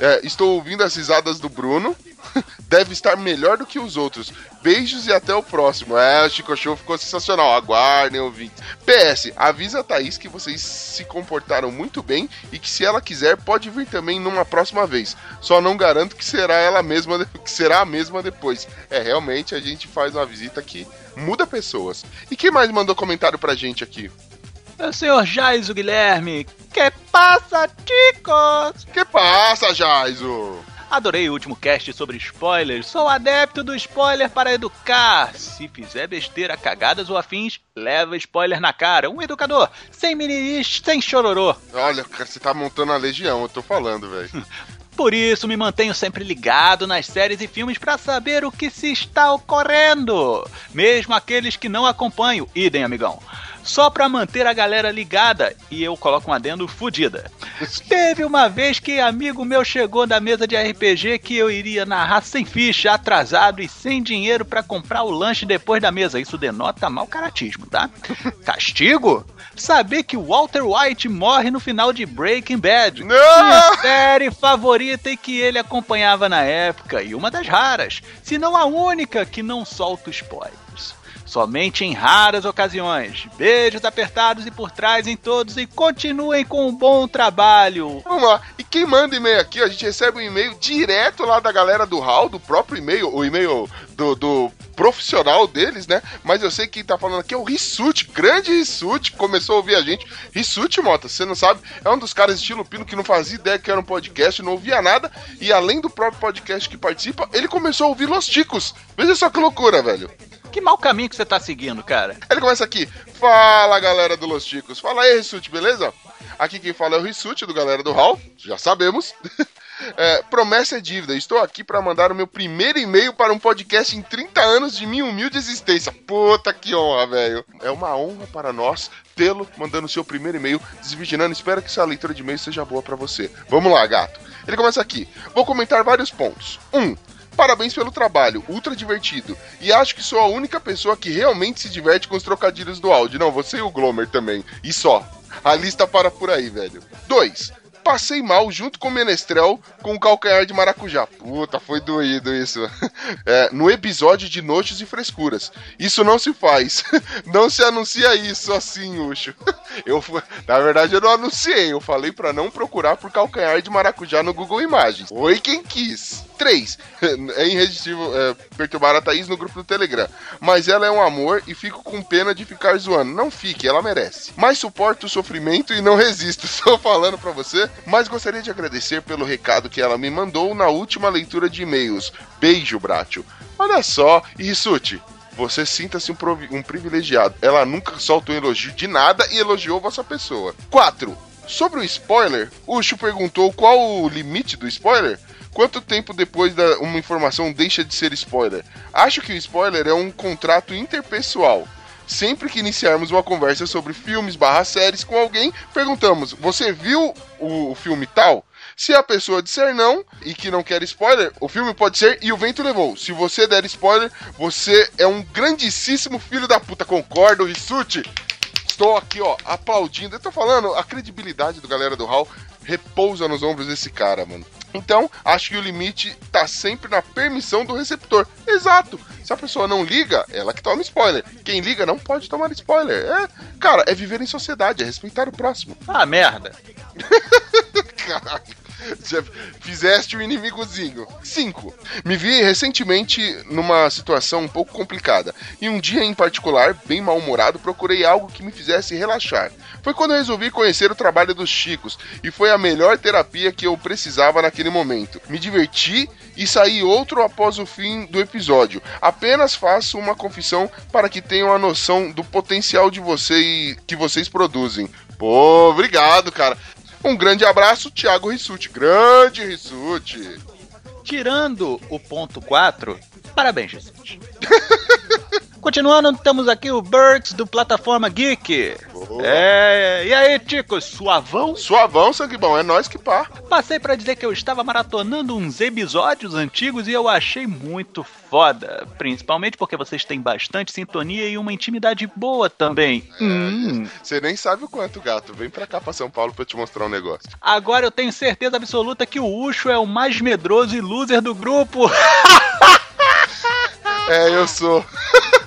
É, estou ouvindo as risadas do Bruno. Deve estar melhor do que os outros. Beijos e até o próximo. É, o Chico Show ficou sensacional. Aguardem, ouvintes. PS, avisa a Thaís que vocês se comportaram muito bem e que se ela quiser pode vir também numa próxima vez. Só não garanto que será ela mesma, que será a mesma depois. É, realmente a gente faz uma visita que muda pessoas. E quem mais mandou comentário pra gente aqui? É o senhor Jaiso Guilherme. Que passa, chicos? Que passa, Jaiso? Adorei o último cast sobre spoilers. Sou adepto do spoiler para educar. Se fizer besteira, cagadas ou afins, leva spoiler na cara. Um educador, sem meninis, sem chororô. Olha, você tá montando a legião, eu tô falando, velho. Por isso, me mantenho sempre ligado nas séries e filmes para saber o que se está ocorrendo. Mesmo aqueles que não acompanho, idem, amigão. Só pra manter a galera ligada e eu coloco um adendo fudida. Teve uma vez que amigo meu chegou na mesa de RPG que eu iria narrar sem ficha, atrasado e sem dinheiro pra comprar o lanche depois da mesa. Isso denota mau caratismo, tá? Castigo? Saber que Walter White morre no final de Breaking Bad. Minha série favorita e que ele acompanhava na época. E uma das raras, se não a única, que não solta spoilers. Somente em raras ocasiões. Beijos apertados e por trás em todos e continuem com um bom trabalho. Vamos lá. E quem manda e-mail aqui, a gente recebe um e-mail direto lá da galera do HAL, do próprio e-mail, o e-mail do, do profissional deles, né? Mas eu sei que tá falando aqui é o Rissuti, grande Rissuti, começou a ouvir a gente. Rissuti, Mota, você não sabe, é um dos caras estilo Pino que não fazia ideia que era um podcast, não ouvia nada, e além do próprio podcast que participa, ele começou a ouvir Los Ticos. Veja só que loucura, velho. Que mau caminho que você tá seguindo, cara. Ele começa aqui. Fala, galera do Los Ticos. Fala aí, Rissuti, beleza? Aqui quem fala é o Rissuti, do galera do Hall. Já sabemos. É, promessa é dívida. Estou aqui para mandar o meu primeiro e-mail para um podcast em 30 anos de minha humilde existência. Puta que honra, velho. É uma honra para nós tê-lo mandando o seu primeiro e-mail desvirginando. Espero que essa leitura de e-mail seja boa para você. Vamos lá, gato. Ele começa aqui. Vou comentar vários pontos. 1. Um, Parabéns pelo trabalho, ultra divertido. E acho que sou a única pessoa que realmente se diverte com os trocadilhos do áudio. Não, você e o Glomer também. E só. A lista para por aí, velho. 2. Passei mal junto com o Menestrel com o calcanhar de maracujá. Puta, foi doído isso. É, no episódio de Noches e Frescuras. Isso não se faz. Não se anuncia isso assim, Ucho. Eu, na verdade, eu não anunciei. Eu falei para não procurar por calcanhar de maracujá no Google Imagens. Foi quem quis. 3. É irresistível é, perturbar a Thaís no grupo do Telegram. Mas ela é um amor e fico com pena de ficar zoando. Não fique, ela merece. Mas suporto o sofrimento e não resisto. Estou falando para você. Mas gostaria de agradecer pelo recado que ela me mandou na última leitura de e-mails. Beijo, Bratio. Olha só, Rissuti, você sinta-se um, um privilegiado. Ela nunca solta um elogio de nada e elogiou vossa pessoa. 4. Sobre o spoiler, o Ucho perguntou qual o limite do spoiler? Quanto tempo depois da uma informação deixa de ser spoiler? Acho que o spoiler é um contrato interpessoal. Sempre que iniciarmos uma conversa sobre filmes barra séries com alguém, perguntamos: Você viu o, filme tal? Se a pessoa disser não e que não quer spoiler, o filme pode ser E o Vento Levou. Se você der spoiler, você é um grandíssimo filho da puta. Concordo, Rissuti? Estou aqui, ó, aplaudindo. Eu tô falando, a credibilidade do galera do Hall repousa nos ombros desse cara, mano. Então, acho que o limite tá sempre na permissão do receptor. Exato. Se a pessoa não liga, ela que toma spoiler. Quem liga não pode tomar spoiler. É, cara, é viver em sociedade, é respeitar o próximo. Ah, merda. Caralho. Fizeste um inimigozinho. 5. Me vi recentemente numa situação um pouco complicada. E um dia em particular, bem mal-humorado, procurei algo que me fizesse relaxar. Foi quando resolvi conhecer o trabalho dos Chicos. E foi a melhor terapia que eu precisava naquele momento. Me diverti e saí outro após o fim do episódio. Apenas faço uma confissão para que tenham a noção do potencial de vocês que vocês produzem. Pô, obrigado, cara. Um grande abraço, Thiago Rissuti. Grande Rissuti. Tirando o ponto 4, parabéns, Jesus. Continuando, temos aqui o Burks do Plataforma Geek. É, e aí, Ticos, suavão? Suavão, sangue bom, é nós que pá. Passei pra dizer que eu estava maratonando uns episódios antigos e eu achei muito foda. Principalmente porque vocês têm bastante sintonia e uma intimidade boa também. Hum. Você nem sabe o quanto, gato. Vem pra cá pra São Paulo pra eu te mostrar um negócio. Agora eu tenho certeza absoluta que o Ucho é o mais medroso e loser do grupo. É, eu sou.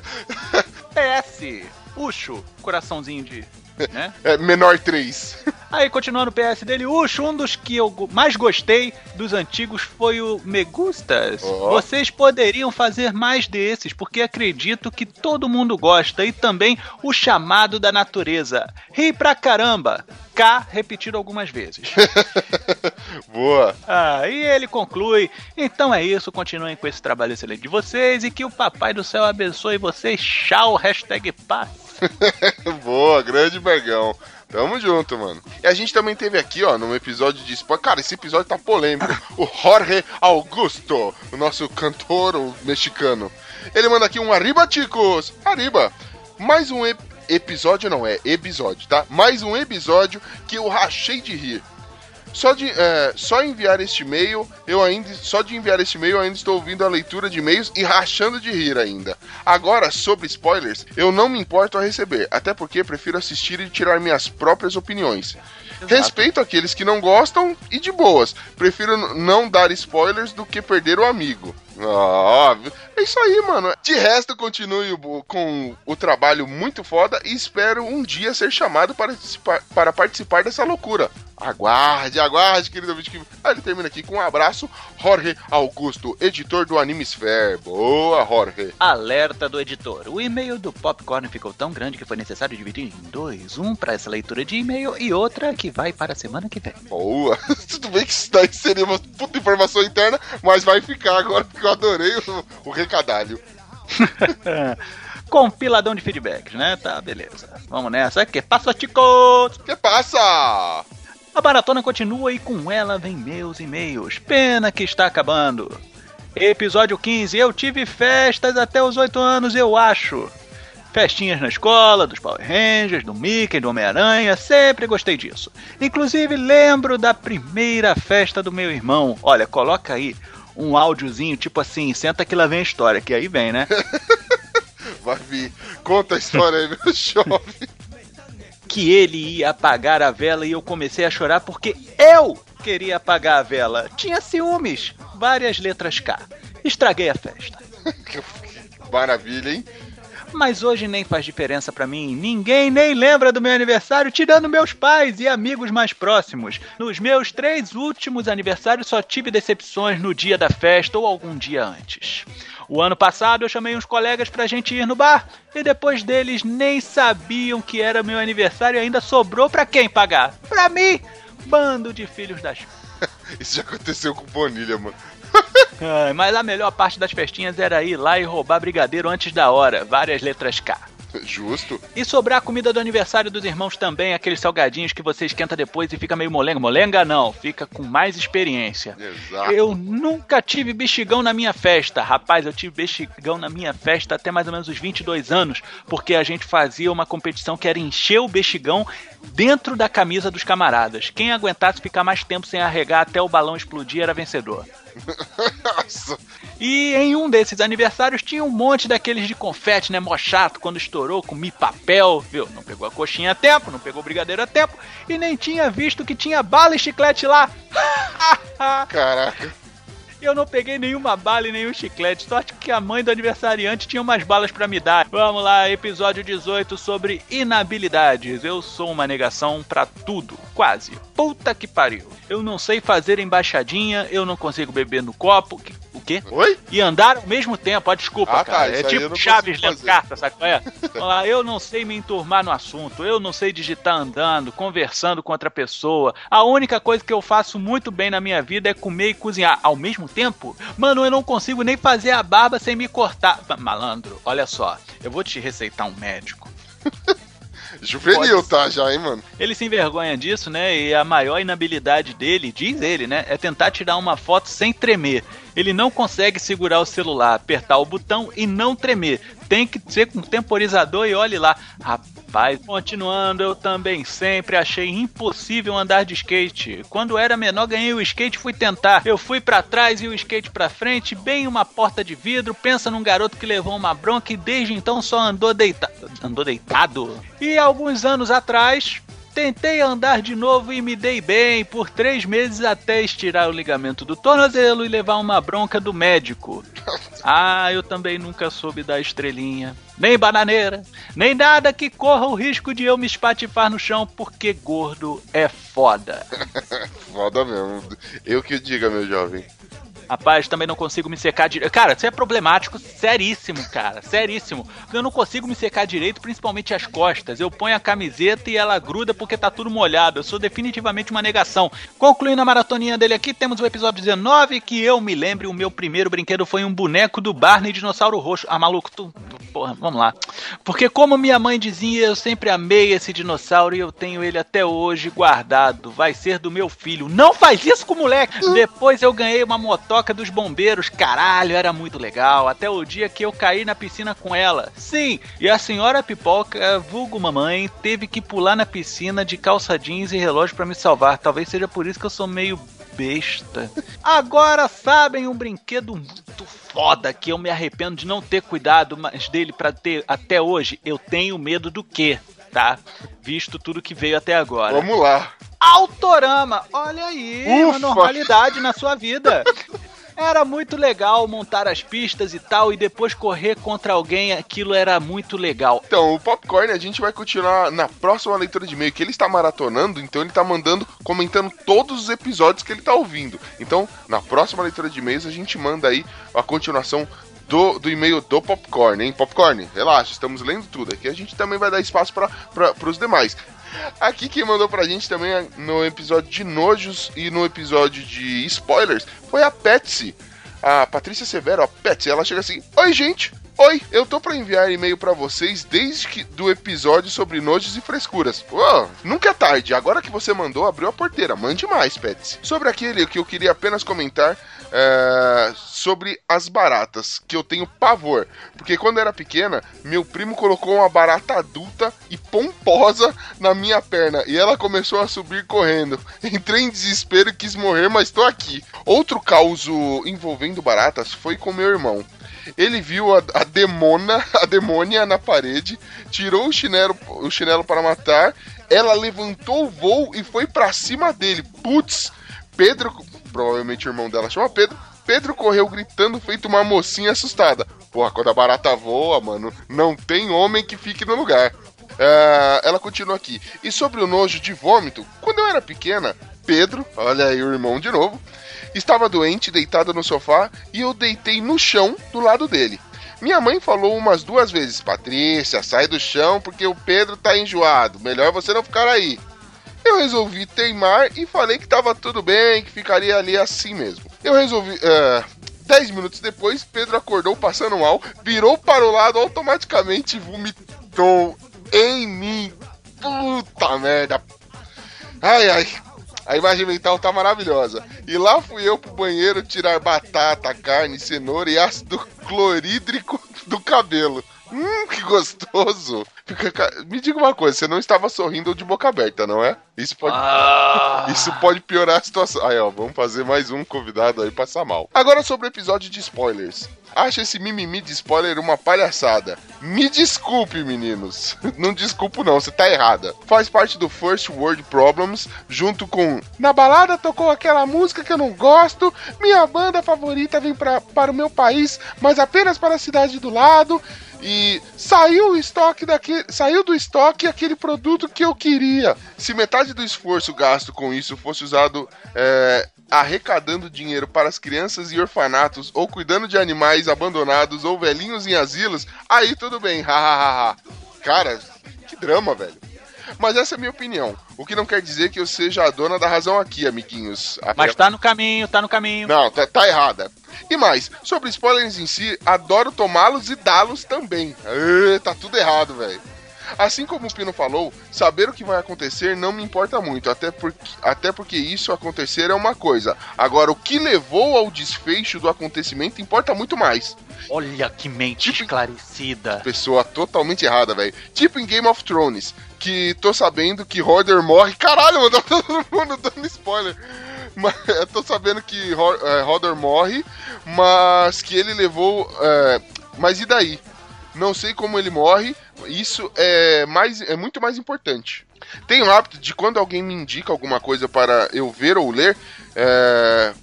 PS. Ucho, coraçãozinho de. Né? É, menor 3. Aí, continuando o PS dele, Ucho, um dos que eu mais gostei dos antigos foi o Me Gustas. Ó. Vocês poderiam fazer mais desses, porque acredito que todo mundo gosta. E também o chamado da natureza. Ri pra caramba. K repetido algumas vezes. Boa. Ah, e ele conclui: então é isso, continuem com esse trabalho excelente de vocês e que o Papai do Céu abençoe vocês. Tchau, hashtag paz. Boa, grande Bergão. Tamo junto, mano. E a gente também teve aqui, ó, num episódio de spoiler. Cara, esse episódio tá polêmico. O Jorge Augusto, o nosso cantor o mexicano. Ele manda aqui um Arriba, chicos! Arriba! Mais um ep- episódio, não é episódio, tá? Mais um episódio que eu rachei de rir. Só de, é, só enviar este e-mail, eu ainda. Só de enviar este e-mail, ainda estou ouvindo a leitura de e-mails e rachando de rir ainda. Agora, sobre spoilers, eu não me importo a receber, até porque prefiro assistir e tirar minhas próprias opiniões. Respeito aqueles que não gostam e de boas. Prefiro não dar spoilers do que perder o amigo. Ah, é isso aí, mano. De resto, continue com o trabalho muito foda e espero um dia ser chamado para participar, para participar dessa loucura. Aguarde, aguarde, querido ouvinte. que- Ah, ele termina aqui com um abraço. Jorge Augusto, editor do Animesphere. Boa, Jorge. Alerta do editor. O e-mail do Popcorn ficou tão grande que foi necessário dividir em dois. Um para essa leitura de e-mail e outra que vai para a semana que vem. Boa. Tudo bem que isso daí seria uma puta informação interna, mas vai ficar agora porque eu adorei o, o recadalho. Compiladão de feedbacks, né? Tá, beleza. Vamos nessa. Que passa, chicos? Que passa? A maratona continua e com ela vem meus e-mails. Pena que está acabando. Episódio 15. Eu tive festas até os 8 anos, eu acho. Festinhas na escola, dos Power Rangers, do Mickey, do Homem-Aranha, sempre gostei disso. Inclusive lembro da primeira festa do meu irmão. Olha, coloca aí um áudiozinho, tipo assim, senta que lá vem a história, que aí vem, né? Vai vir. Conta a história aí, meu jovem. que ele ia apagar a vela e eu comecei a chorar porque eu queria apagar a vela. Tinha ciúmes. Várias letras K. Estraguei a festa. Maravilha, hein? Mas hoje nem faz diferença pra mim. Ninguém nem lembra do meu aniversário, tirando meus pais e amigos mais próximos. Nos meus três últimos aniversários só tive decepções no dia da festa ou algum dia antes. O ano passado eu chamei uns colegas pra gente ir no bar e depois deles nem sabiam que era meu aniversário e ainda sobrou pra quem pagar? Pra mim! Bando de filhos das Isso já aconteceu com Bonilha, mano. Ai, mas a melhor parte das festinhas era ir lá e roubar brigadeiro antes da hora, várias letras K. Justo. E sobrar a comida do aniversário dos irmãos também, aqueles salgadinhos que você esquenta depois e fica meio molenga. Molenga não, fica com mais experiência. Exato. Eu nunca tive bexigão na minha festa. Rapaz, eu tive bexigão na minha festa até mais ou menos os 22 anos, porque a gente fazia uma competição que era encher o bexigão dentro da camisa dos camaradas. Quem aguentasse ficar mais tempo sem arregar até o balão explodir era vencedor. Nossa. E em um desses aniversários tinha um monte daqueles de confete, né? Mó chato, quando estourou, comi papel, viu? Não pegou a coxinha a tempo, não pegou o brigadeiro a tempo e nem tinha visto que tinha bala e chiclete lá. Caraca. Eu não peguei nenhuma bala e nenhum chiclete. Sorte que a mãe do aniversariante tinha umas balas pra me dar. Vamos lá, episódio 18 sobre inabilidades. Eu sou uma negação pra tudo, quase. Puta que pariu. Eu não sei fazer embaixadinha, eu não consigo beber no copo. Que- quê? Oi? E andar ao mesmo tempo, ó, desculpa, Ah, tá, cara. isso é tipo Chaves lendo carta, sabe qual é? Lá, eu não sei me enturmar no assunto, eu não sei digitar andando, conversando com outra pessoa. A única coisa que eu faço muito bem na minha vida é comer e cozinhar. Ao mesmo tempo, mano, eu não consigo nem fazer a barba sem me cortar. Ma- Malandro, olha só, eu vou te receitar um médico. Juvenil, tá já, hein, mano? Ele se envergonha disso, né? E a maior inabilidade dele, diz ele, né? É tentar tirar uma foto sem tremer. Ele não consegue segurar o celular, apertar o botão e não tremer. Tem que ser com temporizador e olhe lá. Rapaz, continuando, eu também sempre achei impossível andar de skate. Quando era menor, ganhei o skate fui tentar. Eu fui pra trás e o skate pra frente, bem uma porta de vidro. Pensa num garoto que levou uma bronca e desde então só andou deitado. Andou deitado? E alguns anos atrás, Tentei andar de novo e me dei bem por três meses até estirar o ligamento do tornozelo e levar uma bronca do médico. Ah, eu também nunca soube dar estrelinha, nem bananeira, nem nada que corra o risco de eu me espatifar no chão porque gordo é foda. Foda mesmo. Eu que diga, meu jovem. Rapaz, também não consigo me secar direito. Cara, isso é problemático, seríssimo, cara, seríssimo. Eu não consigo me secar direito, principalmente as costas. Eu ponho a camiseta e ela gruda porque tá tudo molhado. Eu sou definitivamente uma negação. Concluindo a maratoninha dele aqui, temos o episódio 19, que eu me lembre, o meu primeiro brinquedo foi um boneco do Barney Dinossauro Roxo. Ah, maluco, tu... Porra, vamos lá. Porque como minha mãe dizia, eu sempre amei esse dinossauro e eu tenho ele até hoje guardado. Vai ser do meu filho. Não faz isso com o moleque! Depois eu ganhei uma motoca pipoca dos bombeiros, caralho, era muito legal. Até o dia que eu caí na piscina com ela. Sim, e a senhora pipoca, vulgo mamãe, teve que pular na piscina de calça jeans e relógio pra me salvar. Talvez seja por isso que eu sou meio besta. Agora sabem um brinquedo muito foda que eu me arrependo de não ter cuidado mais dele pra ter até hoje. Eu tenho medo do quê? Tá? Visto tudo que veio até agora. Vamos lá. Autorama! Olha aí, uma Ufa. normalidade na sua vida. Era muito legal montar as pistas e tal, e depois correr contra alguém, aquilo era muito legal. Então, o Popcorn a gente vai continuar na próxima leitura de e-mail, que ele está maratonando, então ele está mandando, comentando todos os episódios que ele está ouvindo. Então, na próxima leitura de e-mails, a gente manda aí a continuação do, do e-mail do Popcorn, hein? Popcorn, relaxa, estamos lendo tudo. Aqui a gente também vai dar espaço para os demais. Aqui quem mandou pra gente também é no episódio de nojos e no episódio de spoilers foi a Patsy. A Patrícia Severo, a Patsy, ela chega assim: Oi, gente! Oi, eu tô pra enviar e-mail pra vocês desde que do episódio sobre nojos e frescuras. Pô, nunca é tarde. Agora que você mandou, abriu a porteira. Mande mais, Patsy. Sobre aquele que eu queria apenas comentar é, sobre as baratas, que eu tenho pavor. Porque quando eu era pequena, meu primo colocou uma barata adulta e pomposa na minha perna e ela começou a subir correndo. Entrei em desespero e quis morrer, mas tô aqui. Outro caos envolvendo baratas foi com meu irmão. Ele viu a, a demona, a demônia na parede, tirou o chinelo, o chinelo para matar. Ela levantou o voo e foi pra cima dele. Putz, Pedro, provavelmente o irmão dela chama Pedro. Pedro correu gritando, feito uma mocinha assustada. Porra, quando a barata voa, mano, não tem homem que fique no lugar. É, ela continua aqui. E sobre o nojo de vômito, quando eu era pequena, Pedro, olha aí o irmão de novo, estava doente, deitado no sofá, e eu deitei no chão do lado dele. Minha mãe falou umas duas vezes: Patrícia, sai do chão porque o Pedro tá enjoado. Melhor você não ficar aí. Eu resolvi teimar e falei que tava tudo bem, que ficaria ali assim mesmo. Eu resolvi. é, Dez minutos depois, Pedro acordou passando mal, virou para o lado automaticamente e vomitou em mim. Puta merda. Ai, ai. A imagem mental tá maravilhosa. E lá fui eu pro banheiro tirar batata, carne, cenoura e ácido clorídrico do cabelo. Hum, que gostoso. Me diga uma coisa, você não estava sorrindo de boca aberta, não é? Isso pode, isso pode piorar a situação. Aí, ó, vamos fazer mais um convidado aí passar mal. Agora sobre o episódio de spoilers. Acho esse mimimi de spoiler uma palhaçada. Me desculpe, meninos. Não desculpo não, você tá errada. Faz parte do First World Problems, junto com Na balada tocou aquela música que eu não gosto, minha banda favorita vem pra, para o meu país, mas apenas para a cidade do lado. E saiu o estoque daquele, saiu do estoque aquele produto que eu queria. Se metade do esforço gasto com isso fosse usado é, arrecadando dinheiro para as crianças e orfanatos, ou cuidando de animais abandonados, ou velhinhos em asilos, aí tudo bem, hahaha. Cara, que drama, velho. Mas essa é a minha opinião. O que não quer dizer que eu seja a dona da razão aqui, amiguinhos. A Mas tá no caminho, tá no caminho. não, tá, tá errada. E mais, sobre spoilers em si, adoro tomá-los e dá-los também. Ê, tá tudo errado, velho. Assim como o Pino falou, saber o que vai acontecer não me importa muito, até porque, até porque isso acontecer é uma coisa. Agora, o que levou ao desfecho do acontecimento importa muito mais. Olha que mente esclarecida. Pessoa totalmente errada, velho. Tipo em Game of Thrones, que tô sabendo que Hodor morre. Caralho, mano, tá todo mundo dando spoiler. Mas, eu tô sabendo que Ho- é, Hodor morre, mas que ele levou. é, mas e daí? Não sei como ele morre. Isso é, mais, é muito mais importante. Tenho o hábito de quando alguém me indica alguma coisa para eu ver ou ler, é,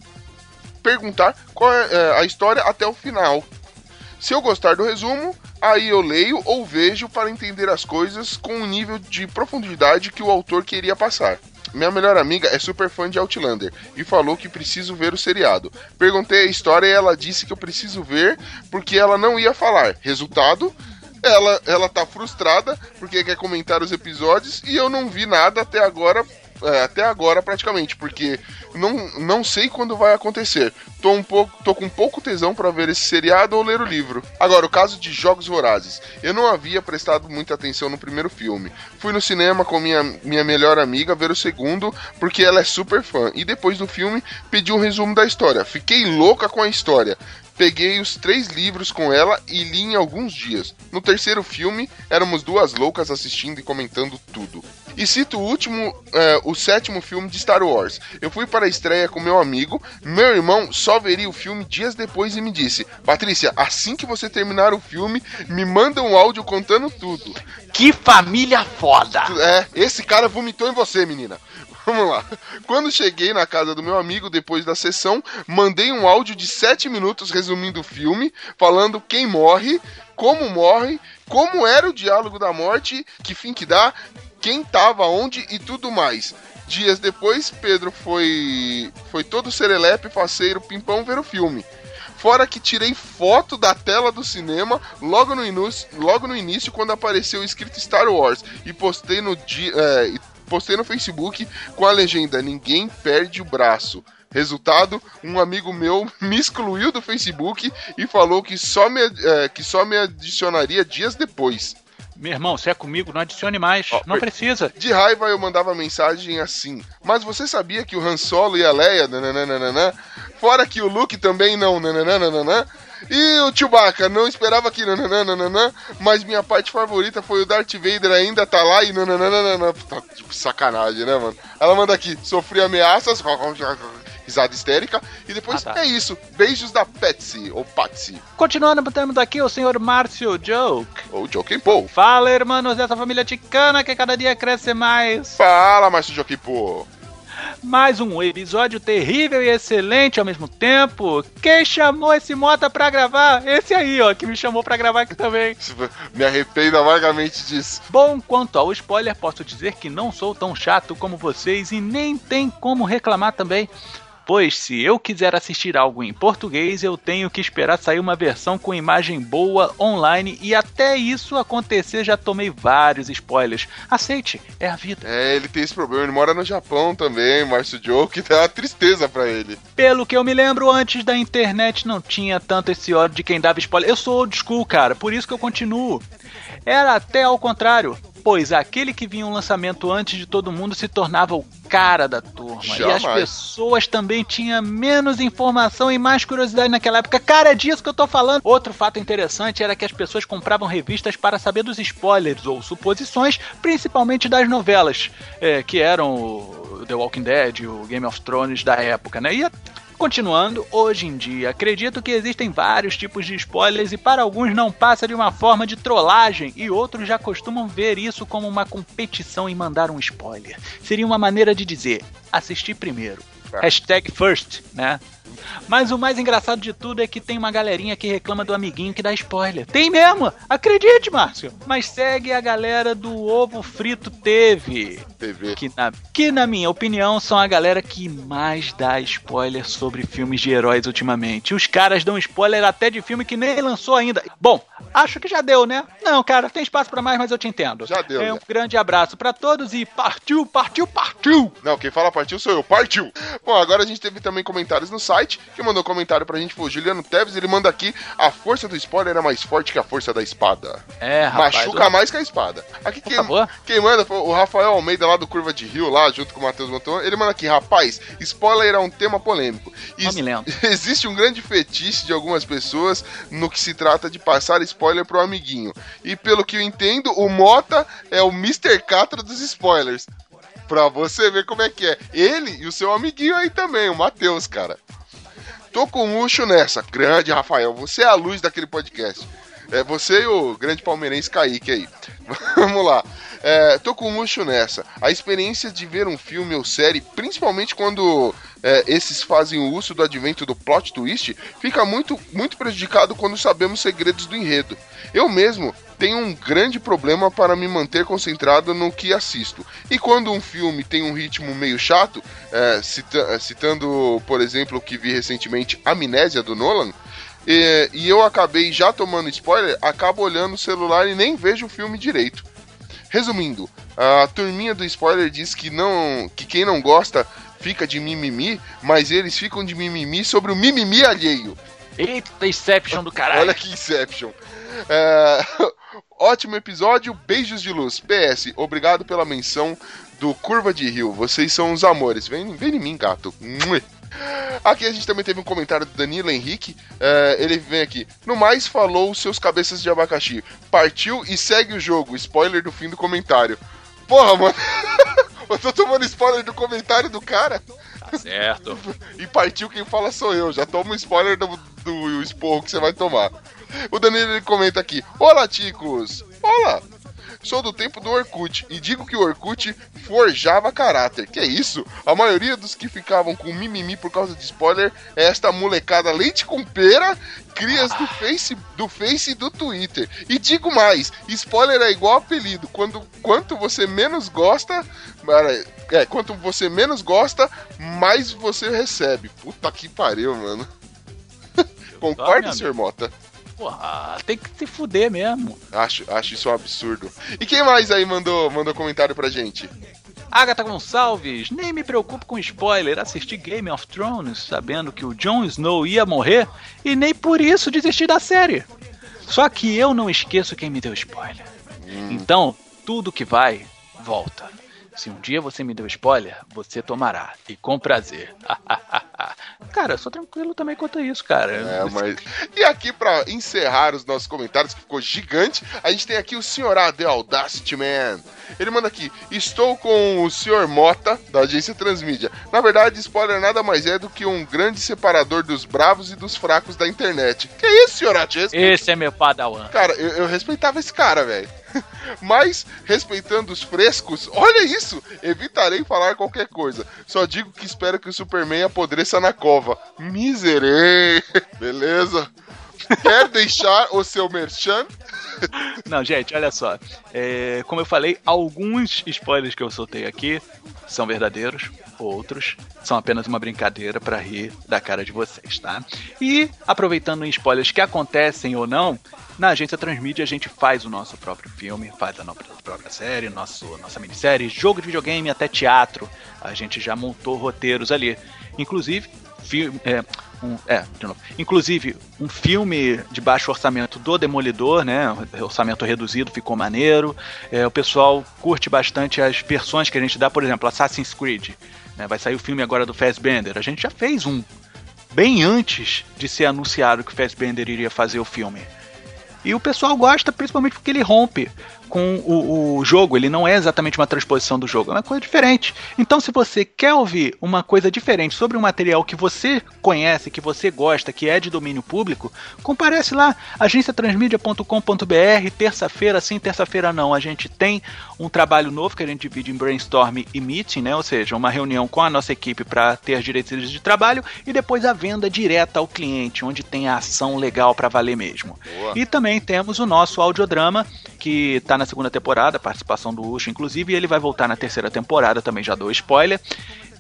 perguntar qual é é, a história até o final. Se eu gostar do resumo, aí eu leio ou vejo para entender as coisas com o nível de profundidade que o autor queria passar. Minha melhor amiga é super fã de Outlander e falou que preciso ver o seriado. Perguntei a história e ela disse que eu preciso ver porque ela não ia falar. Resultado, ela, ela tá frustrada porque quer comentar os episódios e eu não vi nada até agora até agora praticamente, porque não, não sei quando vai acontecer. Tô, um pouco, tô com pouco tesão pra ver esse seriado ou ler o livro. Agora, o caso de Jogos Vorazes. Eu não havia prestado muita atenção no primeiro filme. Fui no cinema com minha, minha melhor amiga ver o segundo, porque ela é super fã. E depois do filme, pedi um resumo da história. Fiquei louca com a história. Peguei os três livros com ela e li em alguns dias. No terceiro filme, éramos duas loucas assistindo e comentando tudo. E cito o último, é, o sétimo filme de Star Wars. Eu fui para a estreia com meu amigo, meu irmão só veria o filme dias depois e me disse: Patrícia, assim que você terminar o filme, me manda um áudio contando tudo. Que família foda! É, esse cara vomitou em você, menina. Vamos lá. Quando cheguei na casa do meu amigo depois da sessão, mandei um áudio de 7 minutos resumindo o filme, falando quem morre, como morre, como era o diálogo da morte, que fim que dá, quem tava onde e tudo mais. Dias depois, Pedro foi foi todo serelepe, faceiro, pimpão ver o filme. Fora que tirei foto da tela do cinema logo no, logo no início, quando apareceu escrito Star Wars, e postei no, dia, é, postei no Facebook com a legenda Ninguém perde o braço. Resultado, um amigo meu me excluiu do Facebook e falou que só me, é, que só me adicionaria dias depois. Meu irmão, se é comigo, não adicione mais. não precisa. De raiva eu mandava mensagem assim. Mas você sabia que o Han Solo e a Leia, nananana, fora que o Luke também não, nananana, e o Chewbacca não esperava que nananana, mas minha parte favorita foi o Darth Vader ainda tá lá e nananana, tipo, sacanagem, né, mano? Ela manda aqui, sofri ameaças, risada histérica, e depois Ah, tá. é isso, beijos da Patsy, ou Patsy, Continuando, temos aqui o senhor Márcio Joke. ou Joking Paul. Fala, irmãos dessa família ticana que cada dia cresce mais. Fala, Márcio Joking Paul. Mais um episódio terrível e excelente ao mesmo tempo. Quem chamou esse Mota pra gravar? Esse aí, ó, que me chamou pra gravar aqui também. Me arrependo amargamente disso. Bom, quanto ao spoiler, posso dizer que não sou tão chato como vocês e nem tem como reclamar também. Pois se eu quiser assistir algo em português, eu tenho que esperar sair uma versão com imagem boa online e até isso acontecer já tomei vários spoilers. Aceite, é a vida. É, ele tem esse problema, ele mora no Japão também, Márcio Joke, dá uma tristeza pra ele. Pelo que eu me lembro, antes da internet não tinha tanto esse ódio de quem dava spoiler. Eu sou old school, cara, por isso que eu continuo. Era até ao contrário, pois aquele que vinha um lançamento antes de todo mundo se tornava o cara da turma. E as Jamais. pessoas também tinham menos informação e mais curiosidade naquela época. Cara, é disso que eu tô falando. Outro fato interessante era que as pessoas compravam revistas para saber dos spoilers ou suposições, principalmente das novelas, é, que eram o The Walking Dead, o Game of Thrones da época, né? E Continuando, hoje em dia, acredito que existem vários tipos de spoilers e para alguns não passa de uma forma de trollagem e outros já costumam ver isso como uma competição em mandar um spoiler. Seria uma maneira de dizer, assisti primeiro. Hashtag first, né? Mas o mais engraçado de tudo é que tem uma galerinha que reclama do amiguinho que dá spoiler. Tem mesmo! Acredite, Márcio! Mas segue a galera do ovo frito teve. TV. Que na, que na minha opinião são a galera que mais dá spoiler sobre filmes de heróis ultimamente. Os caras dão spoiler até de filme que nem lançou ainda. Bom, acho que já deu, né? Não, cara, tem espaço pra mais, mas eu te entendo. Já deu, É um né? grande abraço pra todos e partiu, partiu, partiu! Não, quem fala partiu sou eu, partiu! Bom, agora a gente teve também comentários no site. Quem mandou comentário pra gente foi o Juliano Teves. Ele manda aqui: a força do spoiler é mais forte que a força da espada. É, rapaz. Machuca o- mais que a espada. Aqui quem, quem manda foi o Rafael Almeida lá do Curva de Rio, lá junto com o Matheus Monton. Ele manda aqui: rapaz, spoiler é um tema polêmico. E Nome lento. existe um grande fetiche de algumas pessoas no que se trata de passar spoiler pro amiguinho. E pelo que eu entendo, o Mota é o Mr. Catra dos spoilers. Pra você ver como é que é. Ele e o seu amiguinho aí também, o Matheus, cara. Tô com luxo nessa. Grande, Rafael. Você é a luz daquele podcast. É você e o grande palmeirense Kaique aí. Vamos lá. É, tô com luxo nessa. A experiência de ver um filme ou série, principalmente quando é, esses fazem o uso do advento do plot twist, fica muito, muito prejudicado quando sabemos segredos do enredo. Eu mesmo tenho um grande problema para me manter concentrado no que assisto. E quando um filme tem um ritmo meio chato, é, cita- é, citando, por exemplo, o que vi recentemente, Amnésia do Nolan, e, e eu acabei já tomando spoiler, acabo olhando o celular e nem vejo o filme direito. Resumindo, a turminha do spoiler diz que não, que quem não gosta fica de mimimi, mas eles ficam de mimimi sobre o mimimi alheio. Eita, Inception do caralho. Olha que Inception. É, Ótimo episódio, beijos de luz. PS, obrigado pela menção do Curva de Rio. Vocês são os amores. Vem, vem em mim, gato. Aqui a gente também teve um comentário do Danilo Henrique. É, ele vem aqui. No mais, falou seus cabeças de abacaxi. Partiu e segue o jogo. Spoiler do fim do comentário. Porra, mano. Eu tô tomando spoiler do comentário do cara. Tá certo. E partiu quem fala sou eu. Já toma um spoiler do, do esporro que você vai tomar. O Danilo ele comenta aqui: Olá, ticos! Olá! Sou do tempo do Orkut e digo que o Orkut forjava caráter. Que é isso? A maioria dos que ficavam com mimimi por causa de spoiler é esta molecada leite com pera, crias do Face, do Face e do Twitter. E digo mais, spoiler é igual apelido. Quando quanto você menos gosta, é, quanto você menos gosta, mais você recebe. Puta que pariu, mano. Concorda, Sr. Mota? Porra, tem que se fuder mesmo. Acho, acho isso um absurdo. E quem mais aí mandou, mandou comentário pra gente? Agatha Gonçalves, nem me preocupo com spoiler. Assisti Game of Thrones sabendo que o Jon Snow ia morrer e nem por isso desisti da série. Só que eu não esqueço quem me deu spoiler. Então, tudo que vai, volta. Se um dia você me deu spoiler, você tomará. E com prazer. cara, eu sou tranquilo também quanto a isso, cara. É, mas... E aqui, pra encerrar os nossos comentários, que ficou gigante, a gente tem aqui o Sr. A The Audacity Man. Ele manda aqui: Estou com o Sr. Mota, da agência Transmídia. Na verdade, spoiler nada mais é do que um grande separador dos bravos e dos fracos da internet. Que isso, Sr. A? Te respeito. Esse é meu padawan. Cara, eu, eu respeitava esse cara, velho. Mas, respeitando os frescos, olha isso! Evitarei falar qualquer coisa. Só digo que espero que o Superman apodreça na cova. Miserê! Beleza? Quer deixar o seu merchan? Não, gente, olha só. É, como eu falei, alguns spoilers que eu soltei aqui são verdadeiros, outros são apenas uma brincadeira para rir da cara de vocês, tá? E aproveitando spoilers que acontecem ou não, na agência Transmídia a gente faz o nosso próprio filme, faz a nossa própria série, nosso, nossa minissérie, jogo de videogame até teatro. A gente já montou roteiros ali. Inclusive, filme. É, um, é, de novo. Inclusive, um filme de baixo orçamento do Demolidor, né? Orçamento reduzido, ficou maneiro. É, o pessoal curte bastante as versões que a gente dá, por exemplo, Assassin's Creed. Né? Vai sair o filme agora do Fassbender. A gente já fez um bem antes de ser anunciado que o Fassbender iria fazer o filme. E o pessoal gosta principalmente porque ele rompe com o, o, jogo. Ele não é exatamente uma transposição do jogo, é uma coisa diferente. Então, se você quer ouvir uma coisa diferente sobre um material que você conhece, que você gosta, que é de domínio público, comparece lá, agenciatransmídia.com.br, terça-feira sim, terça-feira não. A gente tem um trabalho novo que a gente divide em brainstorm e meeting, né? Ou seja, uma reunião com a nossa equipe para ter as diretrizes de trabalho e depois a venda direta ao cliente, onde tem a ação legal para valer mesmo. Boa. E também temos o nosso audiodrama, que está na segunda temporada, participação do Ucho, inclusive, e ele vai voltar na terceira temporada, também já dou spoiler.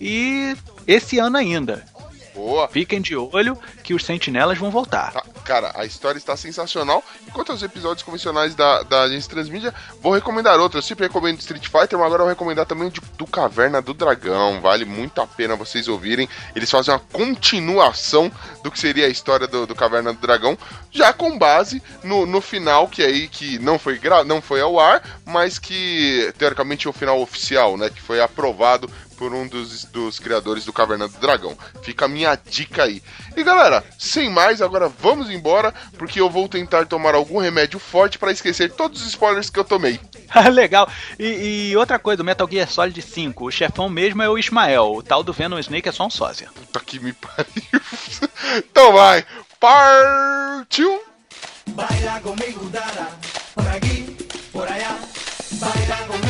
E esse ano ainda. Boa. Fiquem de olho que os sentinelas vão voltar. Tá, cara, a história está sensacional. Enquanto os episódios convencionais da, da agência Transmídia, vou recomendar outro. Eu sempre recomendo Street Fighter, mas agora eu vou recomendar também o de- do Caverna do Dragão. Vale muito a pena vocês ouvirem. Eles fazem uma continuação do que seria a história do, do Caverna do Dragão, já com base no, no final, que aí que não foi, gra não foi ao ar, mas que teoricamente é o final oficial, né? Que foi aprovado por um dos, dos criadores do Caverna do Dragão. Fica a minha dica aí. E galera, sem mais, agora vamos embora, porque eu vou tentar tomar algum remédio forte para esquecer todos os spoilers que eu tomei. Legal. E, e outra coisa, o Metal Gear Solid 5, o chefão mesmo é o Ismael. O tal do Venom Snake é só um sósia. Puta que me pariu. então vai, partiu! Baila conmigo, dara, por aquí, por allá. Baila conmigo, dara.